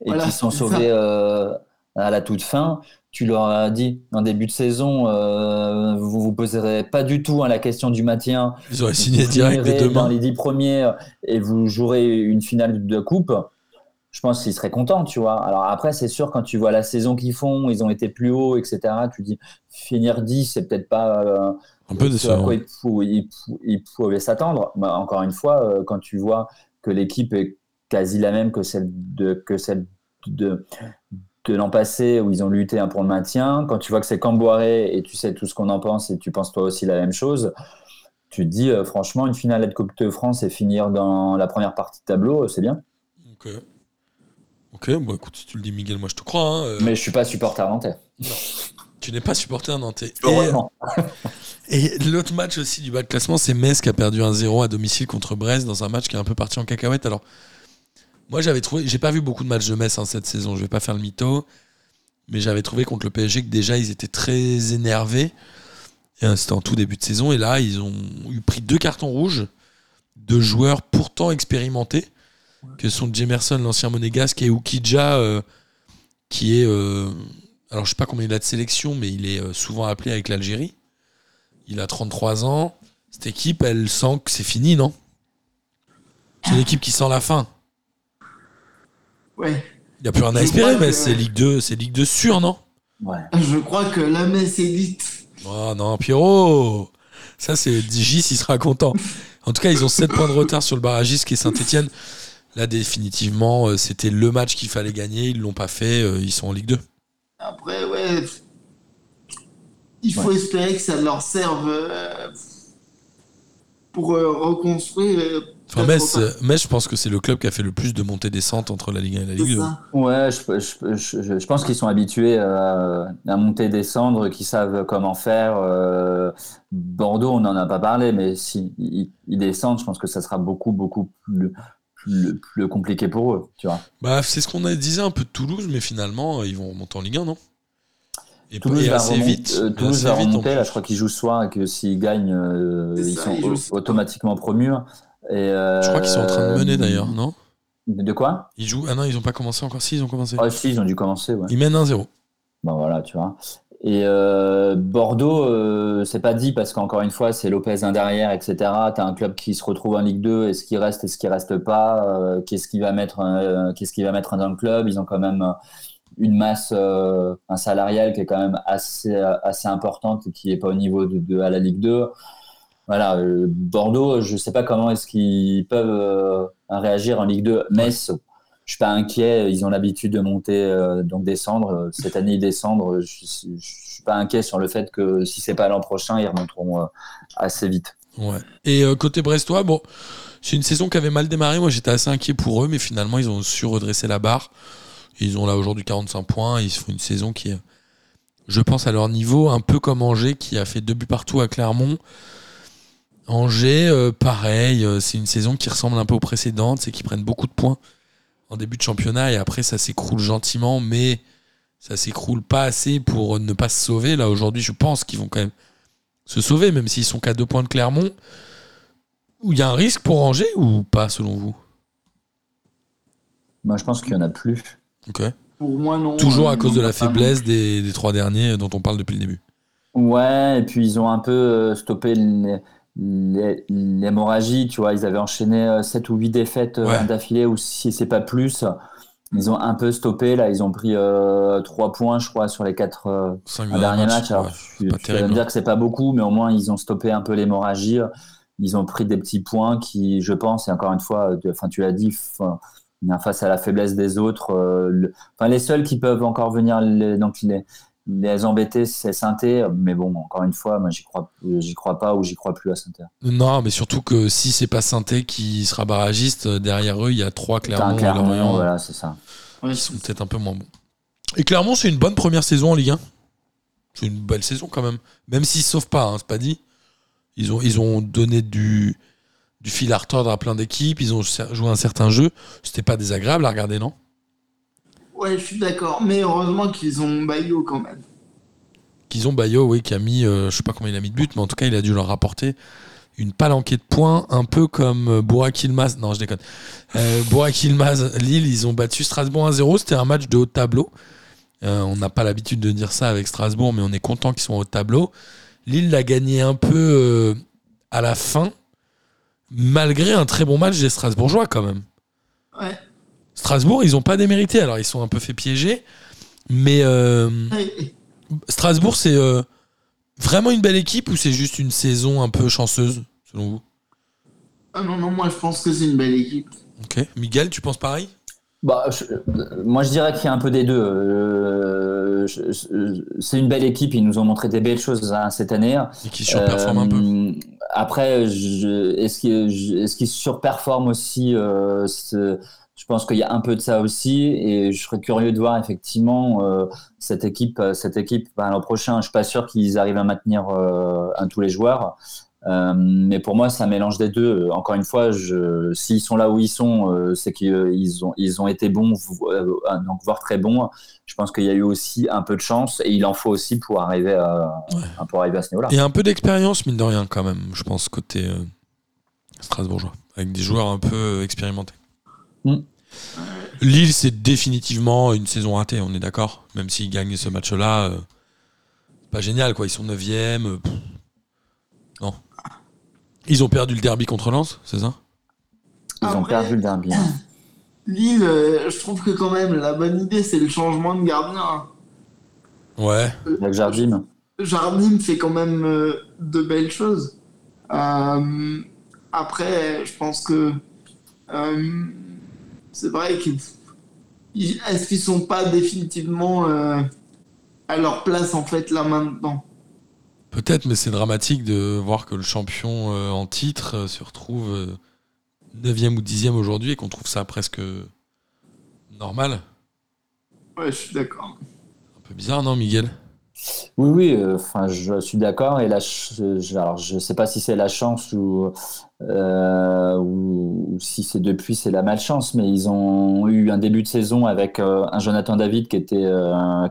[SPEAKER 5] et
[SPEAKER 2] Voilà,
[SPEAKER 5] qu'ils sont sauvés euh, à la toute fin, tu leur as dit en début de saison, euh, vous vous poserez pas du tout hein, la question du maintien.
[SPEAKER 3] Ils auraient signé
[SPEAKER 5] vous
[SPEAKER 3] direct
[SPEAKER 5] finirez dans
[SPEAKER 3] demain.
[SPEAKER 5] les dix premiers et vous jouerez une finale de coupe, je pense qu'ils seraient contents, tu vois. Alors après, c'est sûr, quand tu vois la saison qu'ils font, ils ont été plus hauts, etc., tu dis finir 10, c'est peut-être pas euh,
[SPEAKER 3] Un peu
[SPEAKER 5] à
[SPEAKER 3] décevant.
[SPEAKER 5] quoi ils, pou- ils pou- ils pouvaient s'attendre. Bah, encore une fois, euh, quand tu vois que l'équipe est quasi la même que celle de, que celle de, de l'an passé où ils ont lutté hein, pour le maintien, quand tu vois que c'est Camboiré et tu sais tout ce qu'on en pense et tu penses toi aussi la même chose, tu te dis euh, franchement une finale de Coupe de France et finir dans la première partie de tableau, euh, c'est bien.
[SPEAKER 3] Ok. Ok, bon écoute, si tu le dis Miguel, moi je te crois. hein, euh,
[SPEAKER 5] Mais je suis pas supporter nantais.
[SPEAKER 3] Tu n'es pas supporter nantais. Et,
[SPEAKER 5] Heureusement.
[SPEAKER 3] et l'autre match aussi du bas de classement, c'est Metz qui a perdu 1-0 à domicile contre Brest dans un match qui est un peu parti en cacahuète. Alors, moi j'avais trouvé, j'ai pas vu beaucoup de matchs de Metz hein, cette saison, je vais pas faire le mytho, mais j'avais trouvé contre le PSG que déjà ils étaient très énervés. Et, euh, C'était en tout début de saison, et là ils ont eu pris deux cartons rouges de joueurs pourtant expérimentés, que sont Jemerson, l'ancien monégasque, et Oukidja, euh, qui est. euh, alors je sais pas combien il a de sélection, mais il est euh, souvent appelé avec l'Algérie. Il a 33 ans. Cette équipe, elle sent que c'est fini, non? C'est une équipe qui sent la fin.
[SPEAKER 2] ouais.
[SPEAKER 3] Il n'y a plus rien à espérer, mais
[SPEAKER 2] que-
[SPEAKER 3] c'est Ligue 2, c'est Ligue 2 sûr, non?
[SPEAKER 5] Ouais.
[SPEAKER 2] Je crois que la messe est dite.
[SPEAKER 3] Oh non, Pierrot Ça, c'est Gis, il sera content. En tout cas, ils ont 7 points de retard sur le barragiste qui est Saint-Etienne. Là, définitivement, euh, c'était le match qu'il fallait gagner. Ils l'ont pas fait. euh, Ils sont en Ligue 2.
[SPEAKER 2] Après, ouais. Il faut espérer que ça leur serve euh, pour euh, reconstruire. euh,
[SPEAKER 3] Enfin, Metz, je pense que c'est le club qui a fait le plus de montées-descentes entre la Ligue 1 et la Ligue 2.
[SPEAKER 2] ça.
[SPEAKER 5] Ouais, je, je, je, je pense qu'ils sont habitués à monter et descendre, qu'ils savent comment faire. euh, Bordeaux, on n'en a pas parlé, mais si ils, ils descendent, je pense que ça sera beaucoup, beaucoup plus, plus, plus compliqué pour eux, tu vois.
[SPEAKER 3] Bah, c'est ce qu'on a disait un peu de Toulouse, mais finalement, ils vont remonter en Ligue 1, non? Et,
[SPEAKER 5] Toulouse
[SPEAKER 3] et
[SPEAKER 5] va
[SPEAKER 3] assez vite.
[SPEAKER 5] euh, Toulouse
[SPEAKER 3] assez
[SPEAKER 5] va remonter, là, je crois qu'ils jouent ce soir et que s'ils gagnent, euh, ils
[SPEAKER 2] ça,
[SPEAKER 5] sont
[SPEAKER 2] ils
[SPEAKER 5] automatiquement promus. Et, euh,
[SPEAKER 3] Je crois qu'ils sont en train de mener d'ailleurs, non?
[SPEAKER 5] De quoi?
[SPEAKER 3] Ils jouent. Ah non, ils ont pas commencé encore. Si, ils ont commencé.
[SPEAKER 5] Ah si, ils ont dû commencer, ouais.
[SPEAKER 3] Ils mènent 1-0.
[SPEAKER 5] Bon voilà, tu vois. Et euh, Bordeaux, euh, c'est pas dit parce qu'encore une fois, c'est Lopez un derrière, etc. T'as un club qui se retrouve en Ligue 2, est-ce qu'il reste, est-ce qu'il reste pas euh, Qu'est-ce qu'il va mettre, euh, qu'est-ce qu'il va mettre dans le club? Ils ont quand même euh, une masse, euh, un salarial qui est quand même assez assez importante et qui est pas au niveau de, de- à la Ligue 2. Voilà, euh, Bordeaux, je sais pas comment est-ce qu'ils peuvent euh, réagir en Ligue 2. Metz, je suis pas inquiet. Ils ont l'habitude de monter, euh, donc descendre. Cette année, ils descendent. Je, je, je suis pas inquiet sur le fait que si c'est pas l'an prochain, ils remonteront euh, assez vite.
[SPEAKER 3] Ouais. Et euh, côté brestois, bon, c'est une saison qui avait mal démarré. Moi, j'étais assez inquiet pour eux, mais finalement, ils ont su redresser la barre. Ils ont là aujourd'hui 45 points. Ils font une saison qui est, je pense, à leur niveau, un peu comme Angers, qui a fait deux buts partout à Clermont. Angers, pareil, c'est une saison qui ressemble un peu aux précédentes, c'est qu'ils prennent beaucoup de points en début de championnat et après ça s'écroule gentiment, mais ça s'écroule pas assez pour ne pas se sauver. Là aujourd'hui, je pense qu'ils vont quand même se sauver, même s'ils sont qu'à deux points de Clermont. Où il y a un risque pour Angers ou pas selon vous?
[SPEAKER 5] Moi, je pense qu'il y en a plus.
[SPEAKER 3] Ok.
[SPEAKER 2] Pour moi, non.
[SPEAKER 3] Toujours à cause de la faiblesse des, des trois derniers dont on parle depuis le début.
[SPEAKER 5] Ouais, et puis ils ont un peu euh, stoppé l- l- l'hémorragie, tu vois. Ils avaient enchaîné 7 ou 8 défaites euh,
[SPEAKER 3] Ouais.
[SPEAKER 5] d'affilée, ou si c'est pas plus. Ils ont un peu stoppé, là. Ils ont pris 3 points, je crois, sur les 4
[SPEAKER 3] Cinq
[SPEAKER 5] un dernier match. Alors,
[SPEAKER 3] ouais, pas terrible. hein.
[SPEAKER 5] me dire que c'est pas beaucoup, mais au moins ils ont stoppé un peu l'hémorragie. Ils ont pris des petits points qui, je pense, et encore une fois, de- enfin tu l'as dit, face à la faiblesse des autres, euh, le- enfin les seuls qui peuvent encore venir les, donc les, les embêter, c'est Sainté. Mais bon, encore une fois, moi j'y crois, j'y crois pas ou j'y crois plus à Sainté.
[SPEAKER 3] Non, mais surtout que si c'est pas Sainté qui sera barragiste, euh, derrière eux, il y a trois
[SPEAKER 5] T'as
[SPEAKER 3] Clermont et Lorient
[SPEAKER 5] voilà, c'est ça.
[SPEAKER 2] Ouais,
[SPEAKER 3] qui sont peut-être un peu moins bons. Et Clermont, c'est une bonne première saison en Ligue 1. C'est une belle saison quand même. Même s'ils se sauvent pas, hein, c'est pas dit. Ils ont, ils ont donné du, du fil à retordre à plein d'équipes. Ils ont joué un certain jeu. C'était pas désagréable à regarder, non?
[SPEAKER 2] Ouais, je suis d'accord. Mais heureusement qu'ils ont Bayo quand même.
[SPEAKER 3] Qu'ils ont Bayo, oui, qui a mis, euh, je sais pas combien il a mis de buts, mais en tout cas, il a dû leur rapporter une palanquée de points, un peu comme euh, Burak Yilmaz. Non, je déconne. Euh, Burak Yilmaz, Lille, ils ont battu Strasbourg 1-0. C'était un match de haut de tableau. Euh, on n'a pas l'habitude de dire ça avec Strasbourg, mais on est content qu'ils haut de tableau. Lille l'a gagné un peu euh, à la fin, malgré un très bon match des Strasbourgeois quand même.
[SPEAKER 2] Ouais.
[SPEAKER 3] Strasbourg, ils n'ont pas démérité. Alors, ils sont un peu fait piéger, mais euh. Strasbourg, c'est euh, vraiment une belle équipe ou c'est juste une saison un peu chanceuse, selon vous?
[SPEAKER 2] Ah non, non, moi je pense que c'est une belle équipe.
[SPEAKER 3] Ok. Miguel, tu penses pareil?
[SPEAKER 5] Bah, je- euh, moi, je dirais qu'il y a un peu des deux. Euh, c'est une belle équipe. Ils nous ont montré des belles choses hein, cette année.
[SPEAKER 3] Et qui surperforme un peu
[SPEAKER 5] Après, est-ce qu'ils est surperforment aussi euh, ce- Je pense qu'il y a un peu de ça aussi, et je serais curieux de voir effectivement euh, cette équipe. Cette équipe ben, l'an prochain, je suis pas sûr qu'ils arrivent à maintenir euh, un tous les joueurs. Euh, mais pour moi, c'est un mélange des deux. Encore une fois, s'ils sont là où ils sont, euh, c'est qu'ils ont, ils ont été bons, euh, donc voire très bons. Je pense qu'il y a eu aussi un peu de chance, et il en faut aussi pour arriver à, pour arriver à ce niveau-là.
[SPEAKER 3] Et un peu d'expérience, mine de rien, quand même, je pense, côté euh, strasbourgeois, avec des joueurs un peu euh, expérimentés.
[SPEAKER 5] Mm.
[SPEAKER 3] Lille, c'est définitivement une saison ratée, on est d'accord Même s'ils gagnent ce match-là, euh, c'est pas génial, quoi. Ils sont 9 e Non. Ils ont perdu le derby contre Lens, c'est ça?
[SPEAKER 5] Ils ont perdu le derby. hein.
[SPEAKER 2] Lille, euh, je trouve que quand même la bonne idée c'est le changement de gardien. hein.
[SPEAKER 3] Ouais.
[SPEAKER 5] Avec Jardim.
[SPEAKER 2] Jardim fait quand même euh, de belles choses. Euh, après, je pense que euh, c'est vrai qu'ils ils- est-ce qu'ils sont pas définitivement euh, à leur place en fait là maintenant?
[SPEAKER 3] Peut-être, mais c'est dramatique de voir que le champion euh, en titre euh, se retrouve euh, 9e ou 10e aujourd'hui et qu'on trouve ça presque normal.
[SPEAKER 2] Ouais, je suis d'accord.
[SPEAKER 3] Un peu bizarre, non, Miguel?
[SPEAKER 5] Oui, oui, euh, enfin, je suis d'accord. Et là, je, alors, je sais pas si c'est la chance ou, euh, ou, ou si c'est depuis, c'est la malchance, mais ils ont eu un début de saison avec euh, un Jonathan David qui était,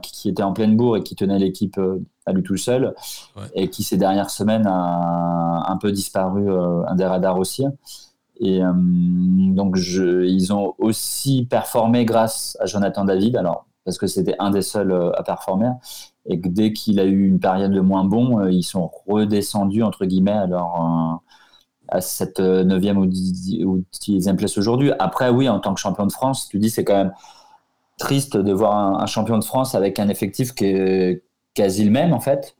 [SPEAKER 5] qui, qui était en pleine bourre et qui tenait l'équipe à lui tout seul,
[SPEAKER 3] Ouais.
[SPEAKER 5] et qui ces dernières semaines a un peu disparu un des radars aussi. Et donc, je, ils ont aussi performé grâce à Jonathan David, alors parce que c'était un des seuls à performer et que dès qu'il a eu une période de moins bon, euh, ils sont redescendus entre guillemets à leur à cette euh, neuvième ou dix- ou dixième place aujourd'hui. Après, oui, en tant que champion de France, tu dis c'est quand même triste de voir un, un champion de France avec un effectif qui est quasi le même en fait.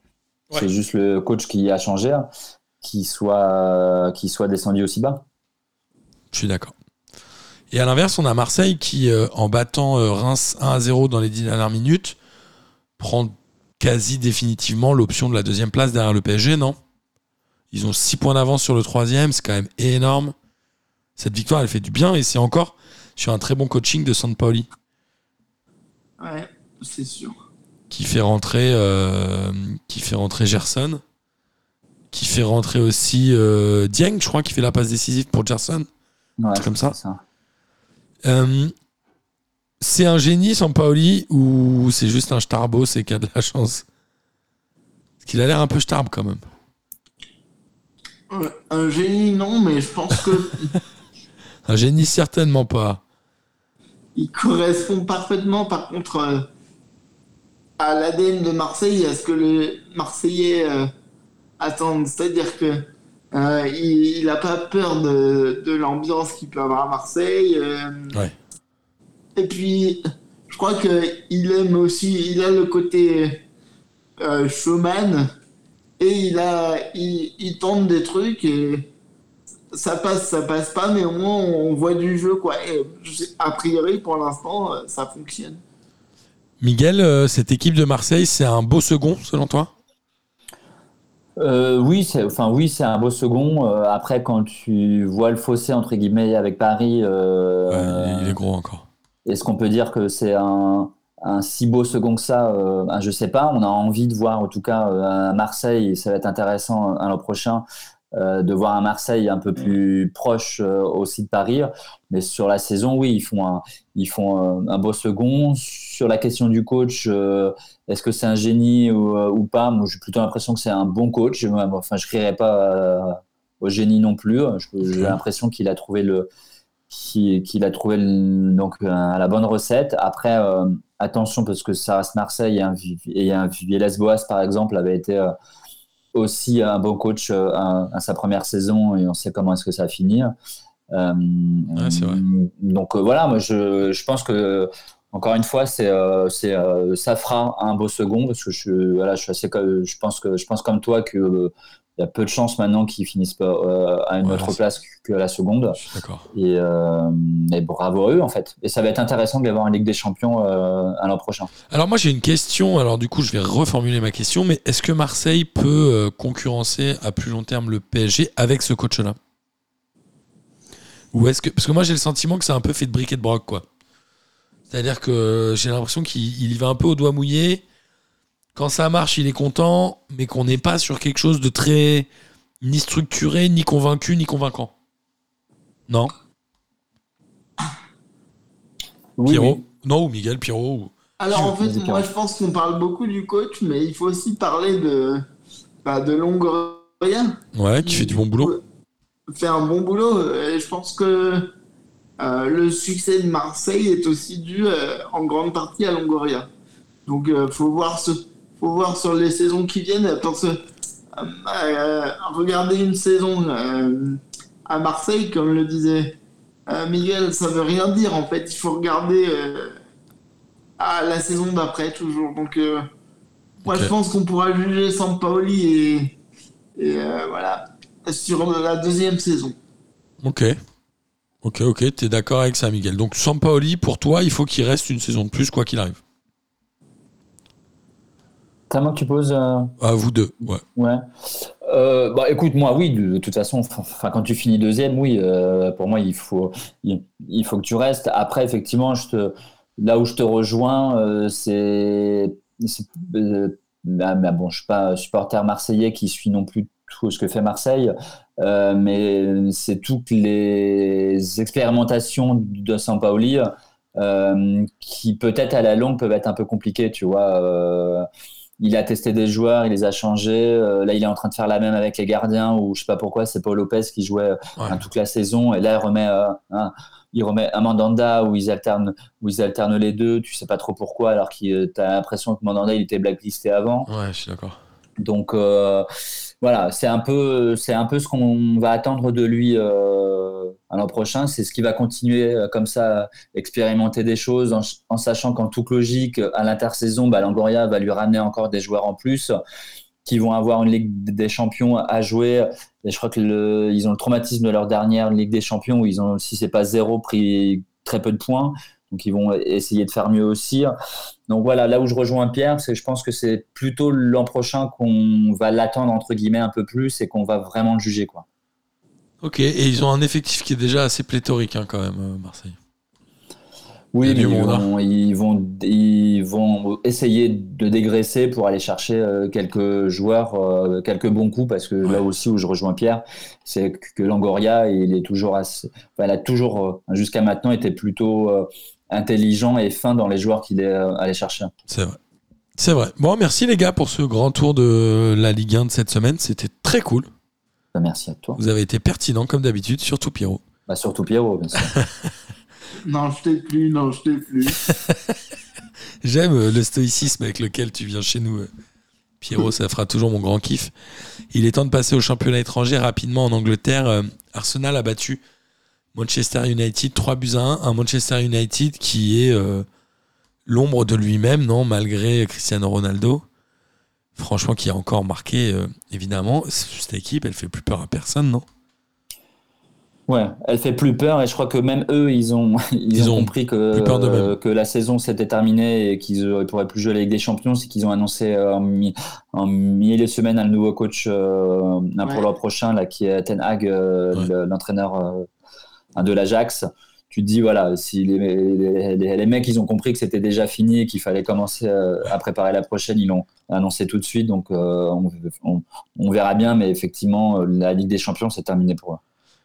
[SPEAKER 3] Ouais.
[SPEAKER 5] C'est juste le coach qui a changé, hein, qui soit qui soit descendu aussi bas.
[SPEAKER 3] Je suis d'accord. Et à l'inverse, on a Marseille qui, euh, en battant euh, Reims 1 à 0 dans les 10 dernières minutes, prend quasi définitivement l'option de la deuxième place derrière le PSG, non? Ils ont 6 points d'avance sur le troisième, c'est quand même énorme. Cette victoire, elle fait du bien et c'est encore sur un très bon coaching de Sampaoli
[SPEAKER 2] Ouais, c'est sûr.
[SPEAKER 3] qui fait rentrer, euh, qui fait rentrer Gerson, qui fait rentrer aussi euh, Dieng, je crois, qui fait la passe décisive pour Gerson.
[SPEAKER 5] Ouais,
[SPEAKER 3] C'est comme ça. Euh, c'est un génie, Sampaoli, ou c'est juste un starbo, c'est qui a de la chance? Parce qu'il a l'air un peu starbe quand même.
[SPEAKER 2] Ouais, Un génie, non, mais je pense que
[SPEAKER 3] Un génie, certainement pas.
[SPEAKER 2] il correspond parfaitement, par contre, euh, à l'ADN de Marseille, à ce que les Marseillais euh, attendent. C'est-à-dire que euh, il n'a pas peur de, de l'ambiance qu'il peut avoir à Marseille. euh,
[SPEAKER 3] Ouais.
[SPEAKER 2] Et puis, je crois qu'il aime aussi, il a le côté euh, showman et il, a, il, il tente des trucs et ça passe, ça passe pas, mais au moins on voit du jeu, quoi. Et a priori, pour l'instant, euh, ça fonctionne.
[SPEAKER 3] Miguel, euh, cette équipe de Marseille, c'est un beau second, selon toi?
[SPEAKER 5] Euh, oui, c'est enfin oui, c'est un beau second. Euh, après, quand tu vois le fossé entre guillemets avec Paris, euh,
[SPEAKER 3] Ouais, Il est gros encore.
[SPEAKER 5] Est-ce qu'on peut dire que c'est un, un si beau second que ça euh, ben, Je sais pas. On a envie de voir en tout cas euh, un Marseille. et Ça va être intéressant l'an prochain euh, de voir un Marseille un peu plus proche euh, aussi de Paris. Mais sur la saison, oui, ils font un, ils font un, un beau second. Sur la question du coach, est-ce que c'est un génie ou, ou pas? Moi, j'ai plutôt l'impression que c'est un bon coach. Je- Enfin, je crierais pas euh, au génie non plus. J'ai l'impression qu'il a trouvé le qu'il qu'il a trouvé le- donc euh, la bonne recette. Après, euh, attention parce que ça reste Marseille et un, Vi- et un Villas-Boas par exemple avait été euh, aussi un bon coach à, sa première saison et on sait comment est-ce que ça va finir. Euh,
[SPEAKER 3] Ouais.
[SPEAKER 5] Donc euh, voilà, moi je, je pense que encore une fois, c'est euh, euh, ça fera un beau second parce que je voilà, je suis assez co- je pense que je pense comme toi que il y a peu de chances maintenant qu'ils finissent pas euh, à une
[SPEAKER 3] Ouais,
[SPEAKER 5] autre place que la seconde. Et, euh, et bravo à eux en fait. Et ça va être intéressant de les voir en Ligue des Champions euh, à l'an prochain.
[SPEAKER 3] Alors moi j'ai une question, alors du coup je vais reformuler ma question, mais est-ce que Marseille peut concurrencer à plus long terme le PSG avec ce coach-là? Ou est-ce que parce que moi j'ai le sentiment que c'est un peu fait de briquet de broc quoi. C'est-à-dire que j'ai l'impression qu'il il y va un peu au doigt mouillé. Quand ça marche, il est content, mais qu'on n'est pas sur quelque chose de très ni structuré, ni convaincu, ni convaincant. Non?
[SPEAKER 5] Oui,
[SPEAKER 3] Pierrot?
[SPEAKER 5] Oui.
[SPEAKER 3] Non, ou Miguel, Pierrot ou-
[SPEAKER 2] Alors en fait, moi je pense qu'on parle beaucoup du coach, mais il faut aussi parler de, bah, de Longoria.
[SPEAKER 3] Ouais, qui fait du bon boulot.
[SPEAKER 2] fait un bon boulot. Et je pense que euh, le succès de Marseille est aussi dû euh, en grande partie à Longoria. Donc il faut voir ce, faut voir sur les saisons qui viennent. Euh, euh, regarder une saison euh, à Marseille, comme le disait euh, Miguel, ça veut rien dire. En fait, il faut regarder euh, à la saison d'après toujours. Donc euh, moi je pense qu'on pourra juger Sampaoli et, et euh, voilà sur la deuxième saison.
[SPEAKER 3] Ok. Ok, ok, t'es d'accord avec ça, Miguel. Donc, Sampaoli, pour toi, il faut qu'il reste une saison de plus, quoi qu'il arrive.
[SPEAKER 5] Comment tu poses euh,
[SPEAKER 3] À vous deux, ouais.
[SPEAKER 5] Ouais. Euh, bah écoute, moi oui, de, de toute façon, enfin quand tu finis deuxième, oui, euh, pour moi il faut il, il faut que tu restes. Après, effectivement, je te là où je te rejoins, c'est bah, bah, bon, je suis pas supporter marseillais qui suit non plus tout ce que fait Marseille, euh, mais c'est toutes les expérimentations de Sampaoli euh, qui peut-être à la longue peuvent être un peu compliquées, tu vois. Euh, il a testé des joueurs, il les a changés. Euh, là, il est en train de faire la même avec les gardiens, ou je sais pas pourquoi, c'est Paul Lopez qui jouait
[SPEAKER 3] Ouais.
[SPEAKER 5] toute la saison, et là, il remet, un, il remet un Mandanda où ils alternent, où ils alternent les deux. Tu sais pas trop pourquoi, alors que tu as l'impression que Mandanda il était blacklisté avant.
[SPEAKER 3] Ouais, je suis d'accord.
[SPEAKER 5] Donc euh, voilà, c'est un peu, c'est un peu ce qu'on va attendre de lui euh, l'an prochain. C'est ce qui va continuer euh, comme ça, expérimenter des choses, en, sachant qu'en toute logique, à l'intersaison, bah, va lui ramener encore des joueurs en plus qui vont avoir une Ligue des Champions à jouer. Je crois que ils ont le traumatisme de leur dernière Ligue des Champions où ils ont, si c'est pas zéro, pris très peu de points. Donc ils vont essayer de faire mieux aussi. Donc voilà, là où je rejoins Pierre, c'est que je pense que c'est plutôt l'an prochain qu'on va l'attendre entre guillemets un peu plus et qu'on va vraiment le juger quoi.
[SPEAKER 3] Ok, et ils ont un effectif qui est déjà assez pléthorique hein, quand même, euh, Marseille.
[SPEAKER 5] Oui, mais ils
[SPEAKER 3] hein.
[SPEAKER 5] vont, ils, vont, ils vont essayer de dégraisser pour aller chercher euh, quelques joueurs, euh, quelques bons coups, parce que là aussi où je rejoins Pierre, c'est que Langoria, il est toujours assez, enfin, il a toujours, jusqu'à maintenant, été plutôt intelligent et fin dans les joueurs qu'il est euh, allé chercher.
[SPEAKER 3] C'est vrai. C'est vrai. Bon, merci les gars pour ce grand tour de la Ligue 1 de cette semaine. C'était très cool.
[SPEAKER 5] Bah, merci à toi.
[SPEAKER 3] Vous avez été pertinent comme d'habitude, surtout Pierrot.
[SPEAKER 5] Bah, surtout Pierrot, bien sûr.
[SPEAKER 2] Non, je t'ai plus, non, je t'ai plus.
[SPEAKER 3] J'aime euh, le stoïcisme avec lequel tu viens chez nous. euh. Pierrot, ça fera toujours mon grand kiff. Il est temps de passer au championnat étranger rapidement en Angleterre. Arsenal a battu Manchester United 3 buts à 1. Un Manchester United qui est euh, l'ombre de lui-même, non, malgré Cristiano Ronaldo. Franchement, qui a encore marqué, euh, évidemment. Cette équipe, elle fait plus peur à personne, non?
[SPEAKER 5] Ouais, elle fait plus peur et je crois que même eux, ils ont, ils
[SPEAKER 3] Ils
[SPEAKER 5] ont,
[SPEAKER 3] ont
[SPEAKER 5] compris que,
[SPEAKER 3] peur
[SPEAKER 5] euh, que la saison s'était terminée et qu'ils ne pourraient plus jouer la Ligue des Champions. C'est qu'ils ont annoncé en, mi- en milieu de semaine un nouveau coach euh, un pour
[SPEAKER 2] Ouais.
[SPEAKER 5] l'an prochain, là, qui est Ten Hag, euh,
[SPEAKER 3] Ouais.
[SPEAKER 5] l'entraîneur euh, de l'Ajax. Tu te dis, voilà, si les, les, les- les mecs, ils ont compris que c'était déjà fini et qu'il fallait commencer euh, à préparer la prochaine, ils l'ont annoncé tout de suite. Donc, euh, on, on- on verra bien, mais effectivement, euh, la Ligue des Champions, c'est terminé pour eux.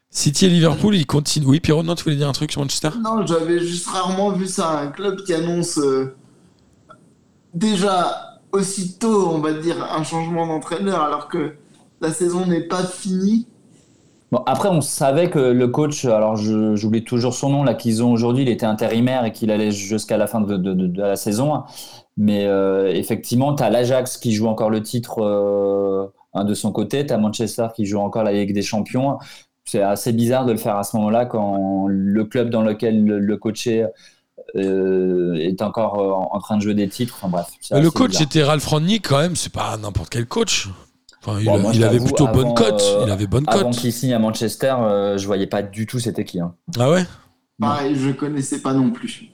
[SPEAKER 3] City et Liverpool, ils continuent. Oui, Pierrot, non, tu voulais dire un truc sur Manchester?
[SPEAKER 2] Non, j'avais juste rarement vu ça. Un club qui annonce euh, déjà aussitôt, on va dire, un changement d'entraîneur alors que la saison n'est pas finie.
[SPEAKER 5] Bon, après, on savait que le coach, alors j'oublie toujours son nom, là, qu'ils ont aujourd'hui, il était intérimaire et qu'il allait jusqu'à la fin de, de- de- de la saison. Mais euh, effectivement, tu as l'Ajax qui joue encore le titre euh, hein, de son côté, tu as Manchester qui joue encore la Ligue des Champions. C'est assez bizarre de le faire à ce moment-là quand le club dans lequel le, le coaché euh, est encore en, en train de jouer des titres. Enfin bref.
[SPEAKER 3] Le coach
[SPEAKER 5] bizarre.
[SPEAKER 3] était Ralph Rangnick quand même, c'est pas n'importe quel coach. Enfin, il,
[SPEAKER 5] Bon, moi,
[SPEAKER 3] il
[SPEAKER 5] je
[SPEAKER 3] avait plutôt bonne
[SPEAKER 5] avant,
[SPEAKER 3] cote.
[SPEAKER 5] euh,
[SPEAKER 3] il avait bonne
[SPEAKER 5] Avant
[SPEAKER 3] cote.
[SPEAKER 5] qu'il signe à Manchester, euh, je voyais pas du tout c'était qui. Hein.
[SPEAKER 3] Ah ouais?
[SPEAKER 2] Pareil, je connaissais pas non plus.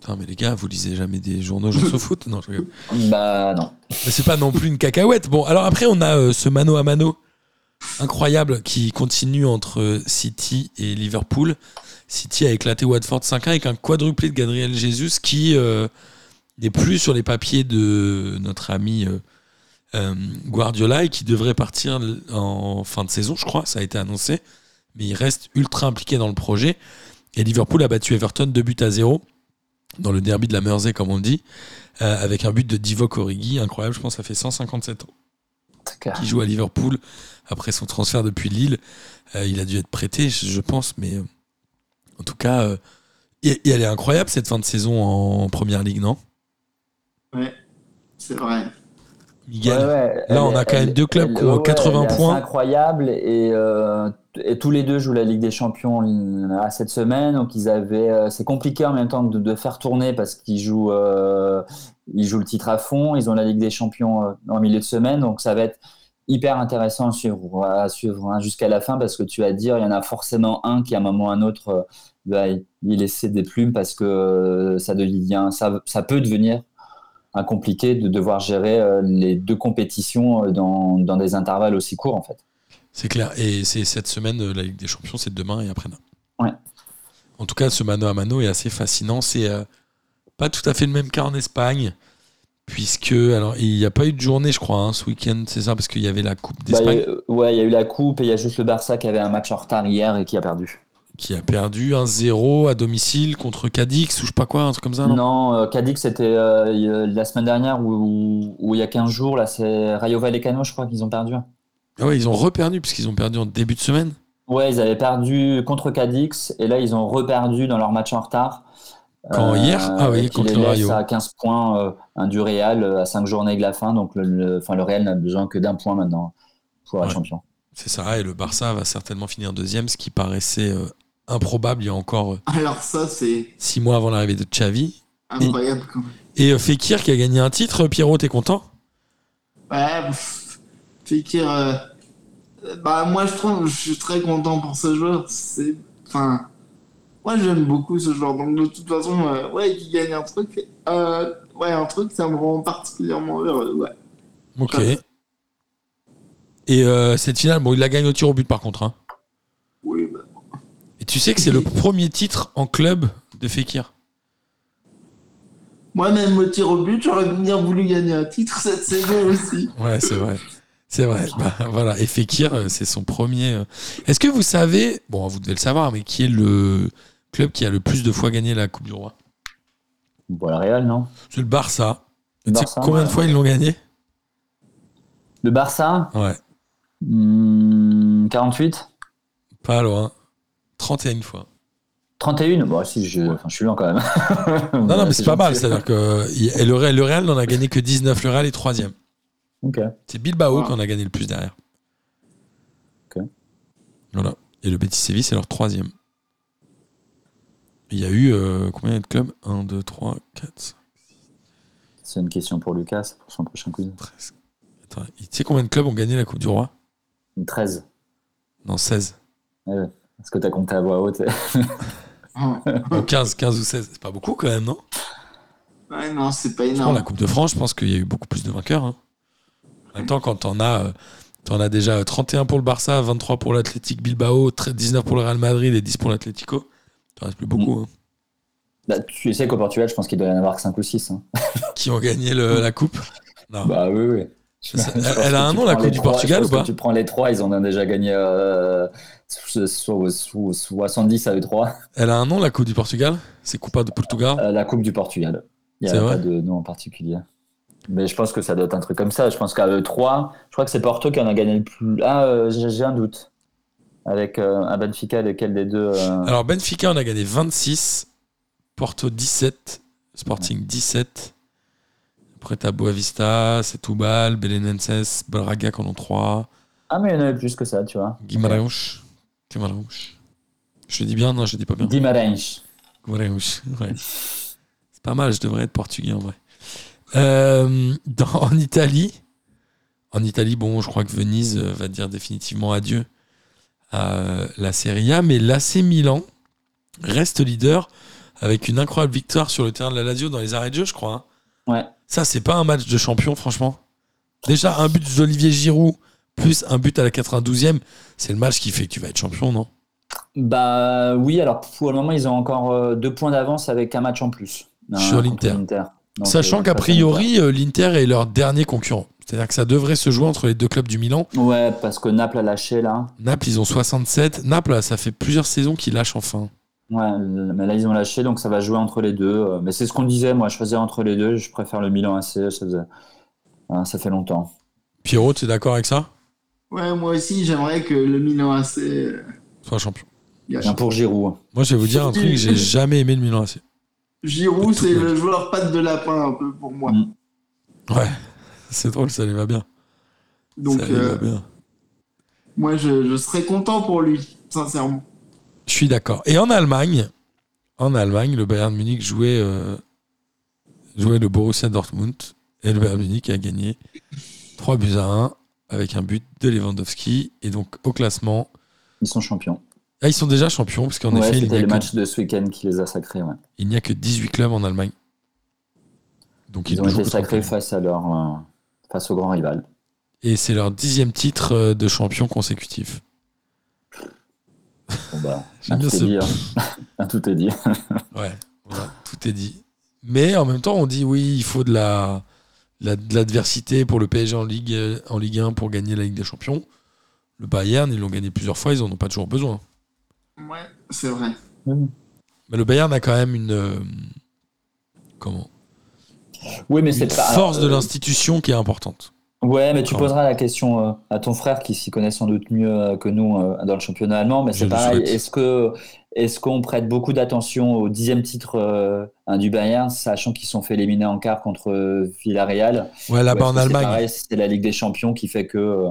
[SPEAKER 3] Putain, mais les gars, vous lisez jamais des journaux Gens au foot Non, je rigole.
[SPEAKER 5] Bah non.
[SPEAKER 3] Mais c'est pas non plus une cacahuète. Bon, alors après, on a euh, ce mano à mano incroyable qui continue entre euh, City et Liverpool. City a éclaté Watford 5-1 avec un quadruplé de Gabriel Jesus qui euh, n'est plus sur les papiers de notre ami euh, Guardiola et qui devrait partir en fin de saison, je crois. Ça a été annoncé. Mais il reste ultra impliqué dans le projet. Et Liverpool a battu Everton 2 buts à 0 dans le derby de la Mersey, comme on le dit, euh, avec un but de Divock Origi. Incroyable, je pense que ça fait 157 ans qui joue à Liverpool après son transfert depuis Lille. Euh, il a dû être prêté, je, je pense, mais euh, en tout cas, euh, et, et elle est incroyable cette fin de saison en première ligue, non?
[SPEAKER 2] C'est vrai.
[SPEAKER 3] Miguel
[SPEAKER 5] Ouais, ouais,
[SPEAKER 3] Là, on a quand même deux clubs qui ont 80
[SPEAKER 5] elle est assez
[SPEAKER 3] points.
[SPEAKER 5] incroyable et, euh, et tous les deux jouent la Ligue des Champions à cette semaine. Donc ils avaient, euh, c'est compliqué en même temps de, de faire tourner parce qu'ils jouent, euh, ils jouent le titre à fond. Ils ont la Ligue des Champions en milieu de semaine, donc ça va être hyper intéressant à suivre, à suivre hein, jusqu'à la fin parce que tu vas dire, il y en a forcément un qui à un moment ou à un autre va y laisser des plumes parce que ça devient, ça, ça peut devenir compliqué de devoir gérer euh, les deux compétitions euh, dans, dans des intervalles aussi courts en fait.
[SPEAKER 3] C'est clair. Et c'est cette semaine, euh, la Ligue des Champions, c'est demain et après-demain.
[SPEAKER 5] Ouais.
[SPEAKER 3] En tout cas, ce mano à mano est assez fascinant. C'est euh, pas tout à fait le même cas en Espagne. puisque alors il n'y a pas eu de journée, je crois, hein, ce week-end, c'est ça, parce qu'il y avait la Coupe
[SPEAKER 5] Bah,
[SPEAKER 3] d'Espagne
[SPEAKER 5] a- ouais, il y a eu la coupe et il y a juste le Barça qui avait un match en retard hier et qui a perdu.
[SPEAKER 3] Qui a perdu 1-0 à domicile contre Cadix ou je sais pas quoi, un truc comme ça, non,
[SPEAKER 5] Non, euh, Cadix, c'était euh, la semaine dernière ou il y a 15 jours, là, c'est Rayo Vallecano, je crois qu'ils ont perdu.
[SPEAKER 3] Ah ouais, ils ont reperdu puisqu'ils ont perdu en début de semaine.
[SPEAKER 5] Ouais, ils avaient perdu contre Cadix et là, ils ont reperdu dans leur match en retard.
[SPEAKER 3] Quand, hier? Ah oui, contre le Rayo.
[SPEAKER 5] à 15 points euh, un du Real euh, à 5 journées de la fin. Donc, le, le, enfin, le Real n'a besoin que d'un point maintenant pour être
[SPEAKER 3] Ouais.
[SPEAKER 5] champion.
[SPEAKER 3] C'est ça, et le Barça va certainement finir deuxième, ce qui paraissait euh, improbable il y a encore euh,
[SPEAKER 2] Alors ça, c'est
[SPEAKER 3] six mois avant l'arrivée de Xavi.
[SPEAKER 2] incroyable. quand même.
[SPEAKER 3] Et euh, Fekir qui a gagné un titre, Pierrot, t'es content?
[SPEAKER 2] Ouais, pff, Fekir, euh, bah moi je trouve, je suis très content pour ce joueur. C'est, enfin, moi j'aime beaucoup ce joueur. Donc de toute façon, euh, ouais, qu'il gagne un truc, euh, ouais, un truc, ça me rend particulièrement heureux. Ouais.
[SPEAKER 3] Ok. Et euh, cette finale, bon, il la gagne au tir au but par contre. hein. Tu sais que c'est le premier titre en club de Fekir.
[SPEAKER 2] Moi-même au tir au but, j'aurais bien voulu gagner un titre cette saison aussi.
[SPEAKER 3] Ouais, c'est vrai. C'est vrai. Bah, voilà. Et Fekir, euh, c'est son premier. euh. Est-ce que vous savez, bon, vous devez le savoir, mais qui est le club qui a le plus de fois gagné la Coupe du Roi?
[SPEAKER 5] Bon, le Real, non?
[SPEAKER 3] C'est le Barça.
[SPEAKER 5] Le
[SPEAKER 3] tu sais combien de
[SPEAKER 5] ouais.
[SPEAKER 3] fois ils l'ont gagné?
[SPEAKER 5] Le Barça,
[SPEAKER 3] Ouais,
[SPEAKER 5] hmm, 48
[SPEAKER 3] pas loin. 31 fois.
[SPEAKER 5] 31 Bon, si, je, je suis lent quand même.
[SPEAKER 3] Non, non, mais c'est pas mal. C'est-à-dire que le Real, le Real n'en a gagné que 19. Le Real est troisième.
[SPEAKER 5] Ok.
[SPEAKER 3] C'est Bilbao
[SPEAKER 2] Wow.
[SPEAKER 3] qui en a gagné le plus derrière.
[SPEAKER 5] Ok.
[SPEAKER 3] Voilà. Et le Betis Séville, c'est leur troisième. Il y a eu euh, combien de clubs? 1, 2, 3, 4,
[SPEAKER 5] C'est une question pour Lucas pour son prochain quiz.
[SPEAKER 3] 13. Attends, tu sais combien de clubs ont gagné la Coupe du Roi?
[SPEAKER 5] 13.
[SPEAKER 3] Non, 16.
[SPEAKER 5] Est-ce que tu as compté à voix haute
[SPEAKER 2] Oh.
[SPEAKER 3] Non, 15, 15 ou 16. C'est pas beaucoup quand même, non?
[SPEAKER 2] Ouais, non, c'est pas énorme.
[SPEAKER 3] la Coupe de France, je pense qu'il y a eu beaucoup plus de vainqueurs. hein. En même temps, quand t'en as, euh, t'en as déjà 31 pour le Barça, 23 pour l'Athletic Bilbao, 13 19 pour le Real Madrid et 10 pour l'Atlético, il reste plus beaucoup. hein.
[SPEAKER 5] Bah, Tu sais qu'au Portugal, je pense qu'il doit y en avoir que 5 ou 6. hein.
[SPEAKER 3] Qui ont gagné le- la Coupe? Non.
[SPEAKER 5] Bah oui, oui.
[SPEAKER 3] Elle a un nom, la Coupe du Portugal, ou pas
[SPEAKER 5] Tu prends les trois, ils en ont déjà gagné euh, so- so- so- 70 à eux trois.
[SPEAKER 3] Elle a un nom, la Coupe du Portugal? C'est Coupa de Portugal?
[SPEAKER 5] Euh, la Coupe du Portugal. Il n'y a pas de nom en particulier. Mais je pense que ça doit être un truc comme ça. Je pense qu'à eux trois, je crois que c'est Porto qui en a gagné le plus. Ah, euh, j'ai un doute. Avec euh, un Benfica, lequel des deux
[SPEAKER 3] Alors Benfica en a gagné 26, Porto 17, Sporting 17. Après t'as Boavista, Setúbal, Belenenses, Braga qui en ont 3,
[SPEAKER 5] Ah, mais il y en avait plus que ça, tu vois.
[SPEAKER 3] Guimarães. Guimarães. Je dis bien Non, je dis pas bien.
[SPEAKER 5] Guimarães.
[SPEAKER 3] Guimarães, ouais. C'est pas mal, je devrais être portugais en vrai. Euh, dans- en Italie, en Italie, bon, je crois que Venise euh, va dire définitivement adieu à euh, la Serie A, mais l'AC Milan reste leader avec une incroyable victoire sur le terrain de la Lazio dans les arrêts de jeu, je crois. hein.
[SPEAKER 5] Ouais.
[SPEAKER 3] Ça, c'est pas un match de champion, franchement. Déjà, un but d'Olivier Giroud plus un but à la 92e, c'est le match qui fait que tu vas être champion, non?
[SPEAKER 5] Bah oui, alors pour le moment, ils ont encore euh, deux points d'avance avec un match en plus.
[SPEAKER 3] Sur
[SPEAKER 5] contre
[SPEAKER 3] l'Inter. Sachant
[SPEAKER 5] euh,
[SPEAKER 3] qu'a priori, euh, l'Inter est leur dernier concurrent. C'est-à-dire que ça devrait se jouer entre les deux clubs du Milan.
[SPEAKER 5] Ouais, parce que Naples a lâché là.
[SPEAKER 3] Naples, ils ont 67. Naples, ça fait plusieurs saisons qu'ils lâchent enfin.
[SPEAKER 5] Ouais, mais là ils ont lâché, donc ça va jouer entre les deux. Euh, Mais c'est ce qu'on disait, moi, choisir entre les deux, je préfère le Milan AC, ça, faisait- hein, ça fait longtemps.
[SPEAKER 3] Pierrot, tu es d'accord avec ça?
[SPEAKER 2] Ouais, moi aussi, j'aimerais que le Milan AC euh,
[SPEAKER 3] Sois champion.
[SPEAKER 5] Bien pour Giroud.
[SPEAKER 3] Moi, je vais vous dire un truc, j'ai jamais aimé le Milan AC.
[SPEAKER 2] Giroud, c'est
[SPEAKER 3] le
[SPEAKER 2] joueur patte de lapin un peu pour moi.
[SPEAKER 5] Mm.
[SPEAKER 3] Ouais, c'est drôle, ça lui va bien.
[SPEAKER 2] Donc,
[SPEAKER 3] ça lui va
[SPEAKER 2] euh,
[SPEAKER 3] bien.
[SPEAKER 2] moi, je, je serais content pour lui, sincèrement.
[SPEAKER 3] Je suis d'accord. Et en Allemagne, en Allemagne, le Bayern Munich jouait, euh, jouait le Borussia Dortmund et le Bayern Munich a gagné 3 buts à 1 avec un but de Lewandowski. Et donc, au classement,
[SPEAKER 5] Ils sont champions.
[SPEAKER 3] ah, ils sont déjà champions, parce qu'en
[SPEAKER 5] ouais,
[SPEAKER 3] effet,
[SPEAKER 5] c'était
[SPEAKER 3] a,
[SPEAKER 5] le
[SPEAKER 3] que-
[SPEAKER 5] match de ce week-end qui les a sacrés. Ouais.
[SPEAKER 3] il n'y a que 18 clubs en Allemagne. Donc,
[SPEAKER 5] Ils ont
[SPEAKER 3] ne jouent
[SPEAKER 5] été sacrés
[SPEAKER 3] 31.
[SPEAKER 5] face à leur euh, face au grand rival.
[SPEAKER 3] Et c'est leur dixième titre euh, de champion consécutif.
[SPEAKER 5] Bon, bah,
[SPEAKER 3] J'aime
[SPEAKER 5] tout,
[SPEAKER 3] bien
[SPEAKER 5] est dit, hein. tout est dit.
[SPEAKER 3] Ouais, voilà, tout est dit. Mais en même temps, on dit oui, il faut de la, la- de l'adversité pour le PSG en Ligue, euh, en Ligue 1 pour gagner la Ligue des Champions. Le Bayern, ils l'ont gagné plusieurs fois, ils en ont pas toujours besoin.
[SPEAKER 2] Ouais, c'est vrai.
[SPEAKER 3] Mais le Bayern a quand même une. euh, comment?
[SPEAKER 5] Oui, mais c'est
[SPEAKER 3] force de
[SPEAKER 5] euh,
[SPEAKER 3] l'institution qui est importante.
[SPEAKER 5] Ouais, mais tu
[SPEAKER 3] Quand
[SPEAKER 5] poseras la question euh, à ton frère qui s'y connaît sans doute mieux euh, que nous euh, dans le championnat allemand. Mais c'est pareil. Est-ce que est-ce qu'on prête beaucoup d'attention au dixième titre hein, du Bayern, sachant qu'ils sont fait éliminer en quart contre Villarreal?
[SPEAKER 3] Ouais,
[SPEAKER 5] Ou
[SPEAKER 3] là-bas en Allemagne.
[SPEAKER 5] C'est la Ligue des Champions qui fait que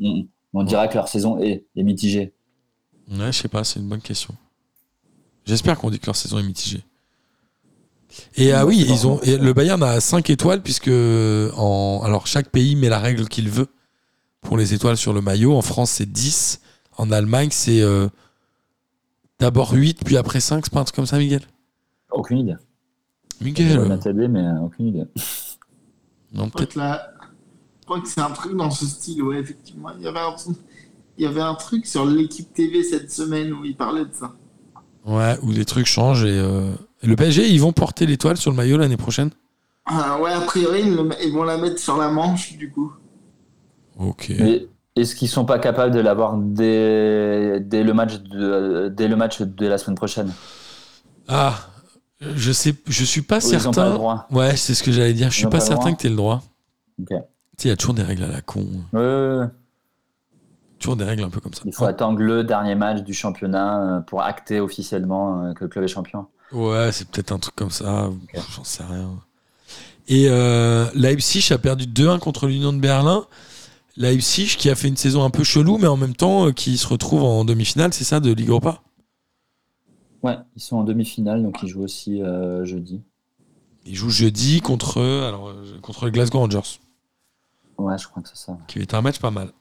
[SPEAKER 5] on, on dirait que leur saison est, est mitigée?
[SPEAKER 3] Ouais, je sais pas, c'est une bonne question. J'espère qu'on dit que leur saison est mitigée. Et ah oui, ils ont, et le Bayern a 5 étoiles puisque en, alors chaque pays met la règle qu'il veut pour les étoiles sur le maillot. En France, c'est 10. En Allemagne, c'est euh, d'abord 8, puis après 5. C'est pas un truc comme ça, Miguel?
[SPEAKER 5] Aucune idée. Je
[SPEAKER 3] Miguel
[SPEAKER 5] vais m'attabler, mais euh, aucune idée.
[SPEAKER 3] Non,
[SPEAKER 2] Je crois
[SPEAKER 3] peut-être.
[SPEAKER 2] je crois que c'est un truc dans ce style, ouais, effectivement. Il y avait un, truc- il y avait un truc sur l'équipe TV cette semaine où il parlait de ça.
[SPEAKER 3] Ouais, où les trucs changent. Et, euh, et le PSG, ils vont porter l'étoile sur le maillot l'année prochaine?
[SPEAKER 2] Ah, ouais, a priori, ils, vont la mettre sur la manche, du coup.
[SPEAKER 3] Ok.
[SPEAKER 5] Mais est-ce qu'ils sont pas capables de l'avoir dès, dès le match de dès le match de la semaine prochaine?
[SPEAKER 3] Ah, je sais, je suis pas
[SPEAKER 5] Ou ils
[SPEAKER 3] certain.
[SPEAKER 5] ont pas le droit
[SPEAKER 3] Ouais, c'est ce que j'allais dire. Je suis pas certain que tu aies le droit.
[SPEAKER 5] Ok.
[SPEAKER 3] Tu sais, il y a toujours des règles à la con.
[SPEAKER 5] Ouais, ouais, ouais.
[SPEAKER 3] Toujours des règles un peu comme ça.
[SPEAKER 5] Il faut attendre le dernier match du championnat euh, pour acter officiellement euh, que le club est champion.
[SPEAKER 3] Ouais, c'est peut-être un truc comme ça. J'en sais rien. Et euh, Leipzig a perdu 2-1 contre l'Union de Berlin. Leipzig qui a fait une saison un peu chelou, mais en même temps euh, qui se retrouve en demi-finale, c'est ça, de Ligue Europa?
[SPEAKER 5] Ouais, ils sont en demi-finale, donc ils jouent aussi euh, jeudi.
[SPEAKER 3] Ils jouent jeudi contre, alors, euh, contre le Glasgow Rangers,
[SPEAKER 5] Ouais, je crois que c'est ça.
[SPEAKER 3] qui est un match pas mal.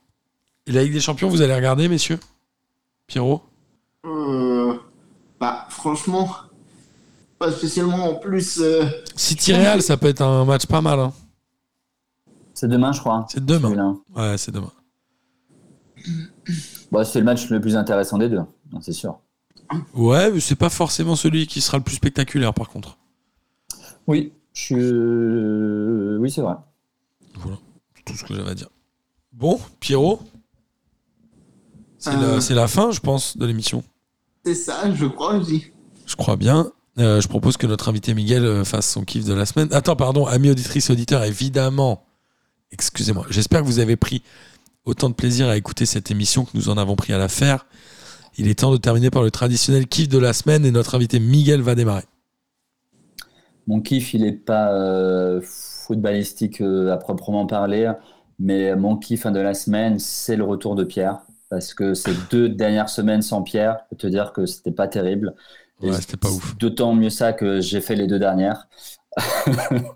[SPEAKER 3] Et la Ligue des Champions, vous allez regarder, messieurs? Pierrot?
[SPEAKER 2] Euh, bah, franchement, pas spécialement. En plus, euh,
[SPEAKER 3] City Real, ça peut être un match pas mal. hein.
[SPEAKER 5] C'est demain, je crois.
[SPEAKER 3] C'est demain.
[SPEAKER 5] celui-là.
[SPEAKER 3] Ouais, c'est demain.
[SPEAKER 5] Bon, c'est le match le plus intéressant des deux, non, c'est sûr.
[SPEAKER 3] Ouais, mais c'est pas forcément celui qui sera le plus spectaculaire, par contre.
[SPEAKER 5] Oui, je suis... Oui, c'est vrai.
[SPEAKER 3] Voilà, c'est tout ce que j'avais à dire. Bon, Pierrot C'est
[SPEAKER 2] Euh.
[SPEAKER 3] la, c'est la fin, je pense, de l'émission.
[SPEAKER 2] c'est ça, je crois aussi.
[SPEAKER 3] Je crois bien. Euh, je propose que notre invité Miguel euh, fasse son kiff de la semaine. Attends, pardon, amis auditrices auditeurs, évidemment. Excusez-moi. J'espère que vous avez pris autant de plaisir à écouter cette émission que nous en avons pris à la faire. Il est temps de terminer par le traditionnel kiff de la semaine et notre invité Miguel va démarrer.
[SPEAKER 5] Mon kiff, il n'est pas euh, footballistique à proprement parler, mais mon kiff de la semaine, c'est le retour de Pierre. Parce que ces deux dernières semaines sans Pierre, je peux te dire que c'était pas terrible.
[SPEAKER 3] Ouais, c'était pas ouf.
[SPEAKER 5] D'autant mieux ça que j'ai fait les deux dernières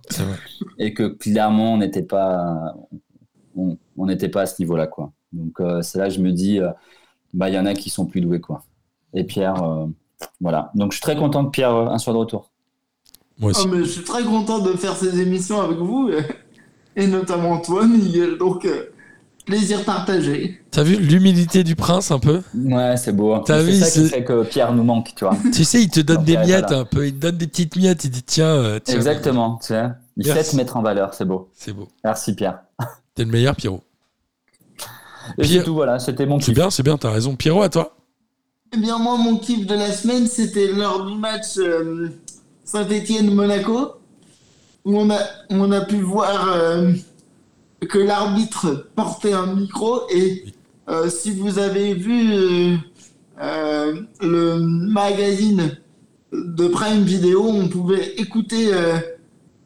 [SPEAKER 3] C'est vrai.
[SPEAKER 5] et que clairement on n'était pas, on n'était pas à ce niveau-là quoi. Donc euh, c'est là que je me dis, euh, bah il y en a qui sont plus doués quoi. Et Pierre, euh, voilà. Donc je suis très content que Pierre euh, soit de retour.
[SPEAKER 3] Moi aussi.
[SPEAKER 2] Ah, mais je suis très content de faire ces émissions avec vous, et notamment toi, Miguel. Donc, euh, plaisir partagé.
[SPEAKER 3] T'as vu l'humilité du prince un peu?
[SPEAKER 5] Ouais, c'est beau. hein.
[SPEAKER 3] T'as
[SPEAKER 5] C'est
[SPEAKER 3] vu,
[SPEAKER 5] ça qui
[SPEAKER 3] c'est-
[SPEAKER 5] fait que Pierre nous manque, tu vois.
[SPEAKER 3] Tu sais, il te donne des
[SPEAKER 5] est
[SPEAKER 3] miettes un peu. Il te donne des petites miettes. Il dit tiens, euh, tiens.
[SPEAKER 5] Exactement, tu sais. Il
[SPEAKER 3] Merci.
[SPEAKER 5] sait te mettre en valeur, c'est beau.
[SPEAKER 3] C'est beau.
[SPEAKER 5] Merci Pierre.
[SPEAKER 3] T'es le meilleur, Pierrot.
[SPEAKER 5] Et
[SPEAKER 3] Pierre-
[SPEAKER 5] c'est tout, voilà, c'était mon
[SPEAKER 3] C'est
[SPEAKER 5] kiff.
[SPEAKER 3] bien, c'est bien, t'as raison. Pierrot, à toi.
[SPEAKER 2] Eh bien, moi, mon kiff de la semaine, c'était lors du match euh, Saint-Étienne-Monaco, où on a, on a pu voir euh, que l'arbitre portait un micro. Et euh, si vous avez vu euh, euh, le magazine de Prime Video, on pouvait écouter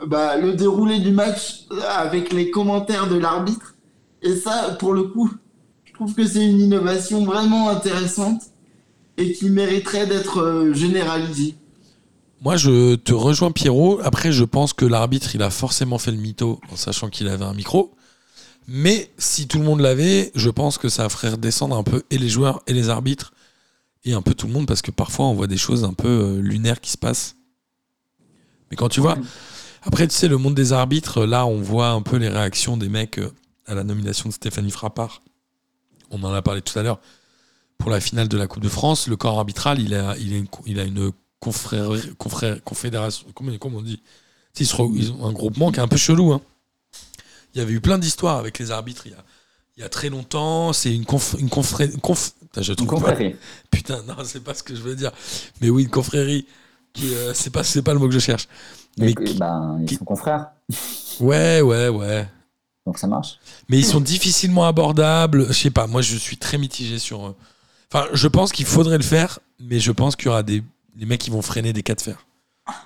[SPEAKER 2] bah, le déroulé du match avec les commentaires de l'arbitre. Et ça, pour le coup, je trouve que c'est une innovation vraiment intéressante et qui mériterait d'être généralisée.
[SPEAKER 3] Moi, je te rejoins, Pierrot. Après, je pense que l'arbitre, il a forcément fait le mytho en sachant qu'il avait un micro. Mais si tout le monde l'avait, je pense que ça ferait redescendre un peu et les joueurs et les arbitres et un peu tout le monde parce que parfois on voit des choses un peu euh, lunaires qui se passent. Mais quand tu vois, après, tu sais, le monde des arbitres, là, on voit un peu les réactions des mecs euh, à la nomination de Stéphanie Frappard. On en a parlé tout à l'heure pour la finale de la Coupe de France. Le corps arbitral, il a, il a une, il confédération, comment, on dit? Ils ont un groupement qui est un peu chelou. hein. Il y avait eu plein d'histoires avec les arbitres il y a, il y a très longtemps. C'est une conf, une confré- conf- Putain, je
[SPEAKER 5] Une
[SPEAKER 3] trouve pas-
[SPEAKER 5] confrérie.
[SPEAKER 3] Putain, non, c'est pas ce que je veux dire. Mais oui, une confrérie. Qui, euh, c'est pas, le mot que je cherche. Mais
[SPEAKER 5] Mais,
[SPEAKER 3] qui-
[SPEAKER 5] ben, ils
[SPEAKER 3] qui-
[SPEAKER 5] sont confrères,
[SPEAKER 3] ouais, ouais, ouais.
[SPEAKER 5] donc ça marche.
[SPEAKER 3] Mais ils sont difficilement abordables. Je sais pas. Moi, je suis très mitigé sur. euh, Enfin, je pense qu'il faudrait le faire, mais je pense qu'il y aura des les mecs qui vont freiner des cas de fer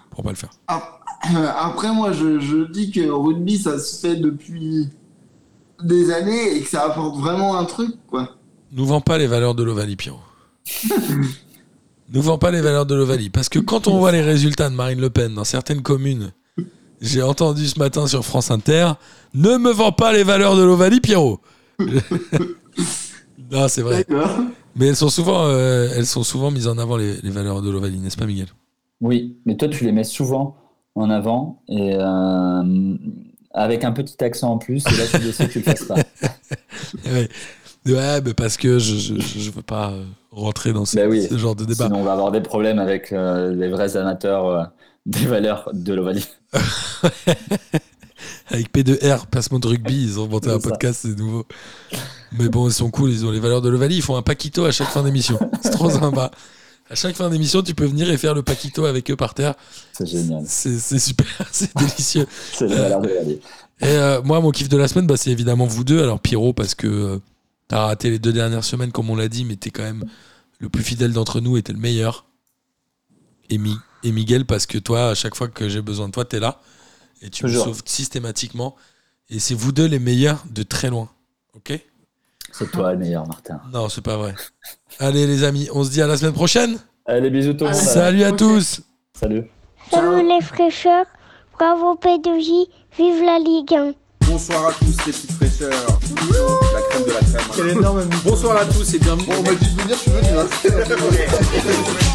[SPEAKER 3] pour pas le faire.
[SPEAKER 2] Ap- Après, moi, je, je dis que rugby, ça se fait depuis des années et que ça apporte vraiment un truc, quoi.
[SPEAKER 3] Nous vend pas les valeurs de l'Ovalie, Pierrot. Nous vend pas les valeurs de l'Ovalie. Parce que quand on voit les résultats de Marine Le Pen dans certaines communes, j'ai entendu ce matin sur France Inter, ne me vends pas les valeurs de l'Ovalie, Pierrot. non, c'est vrai. Mais elles sont souvent, euh, elles sont souvent mises en avant, les, les valeurs de l'Ovalie, n'est-ce pas, Miguel?
[SPEAKER 5] Oui, mais toi, tu les mets souvent en avant et euh, avec un petit accent en plus. Et là, tu décides que tu le fasses pas.
[SPEAKER 3] ouais. Ouais, mais parce que je, je, je- je veux pas euh, rentrer dans ce,
[SPEAKER 5] Bah oui.
[SPEAKER 3] ce genre de débat.
[SPEAKER 5] Sinon, on va avoir des problèmes avec euh, les vrais amateurs euh, des valeurs de l'Ovalie.
[SPEAKER 3] Avec P2R, placement de rugby, ils ont monté un
[SPEAKER 5] ça.
[SPEAKER 3] podcast, c'est nouveau. Mais bon, ils sont cool, ils ont les valeurs de l'Ovalie, ils font un paquito à chaque fin d'émission. C'est trop sympa. À chaque fin d'émission, tu peux venir et faire le paquito avec eux par terre.
[SPEAKER 5] C'est génial.
[SPEAKER 3] C'est super, c'est délicieux.
[SPEAKER 5] C'est l'Ovalie.
[SPEAKER 3] Et euh, moi, mon kiff de la semaine, bah, c'est évidemment vous deux. Alors, Pierrot, parce que euh, t'as raté les deux dernières semaines, comme on l'a dit, mais t'es quand même le plus fidèle d'entre nous et t'es le meilleur. Et, Mi- et Miguel, parce que toi, à chaque fois que j'ai besoin de toi, t'es là. Et tu
[SPEAKER 5] Toujours.
[SPEAKER 3] me sauves systématiquement. Et c'est vous deux les meilleurs de très loin. Ok?
[SPEAKER 5] C'est toi le meilleur, Martin.
[SPEAKER 3] Non, c'est pas vrai. Allez, les amis, on se dit à la semaine prochaine.
[SPEAKER 5] Allez, bisous tout le monde.
[SPEAKER 3] Salut à tous.
[SPEAKER 5] Salut.
[SPEAKER 6] Salut les fraîcheurs, bravo P2J, vive la Ligue 1.
[SPEAKER 1] Bonsoir à tous les petites fraîcheurs. La crème de la crème.
[SPEAKER 4] Quel énorme ami.
[SPEAKER 1] Bonsoir à tous et bienvenue.
[SPEAKER 4] Bon, on m'a dit de venir, je suis venu. Hein.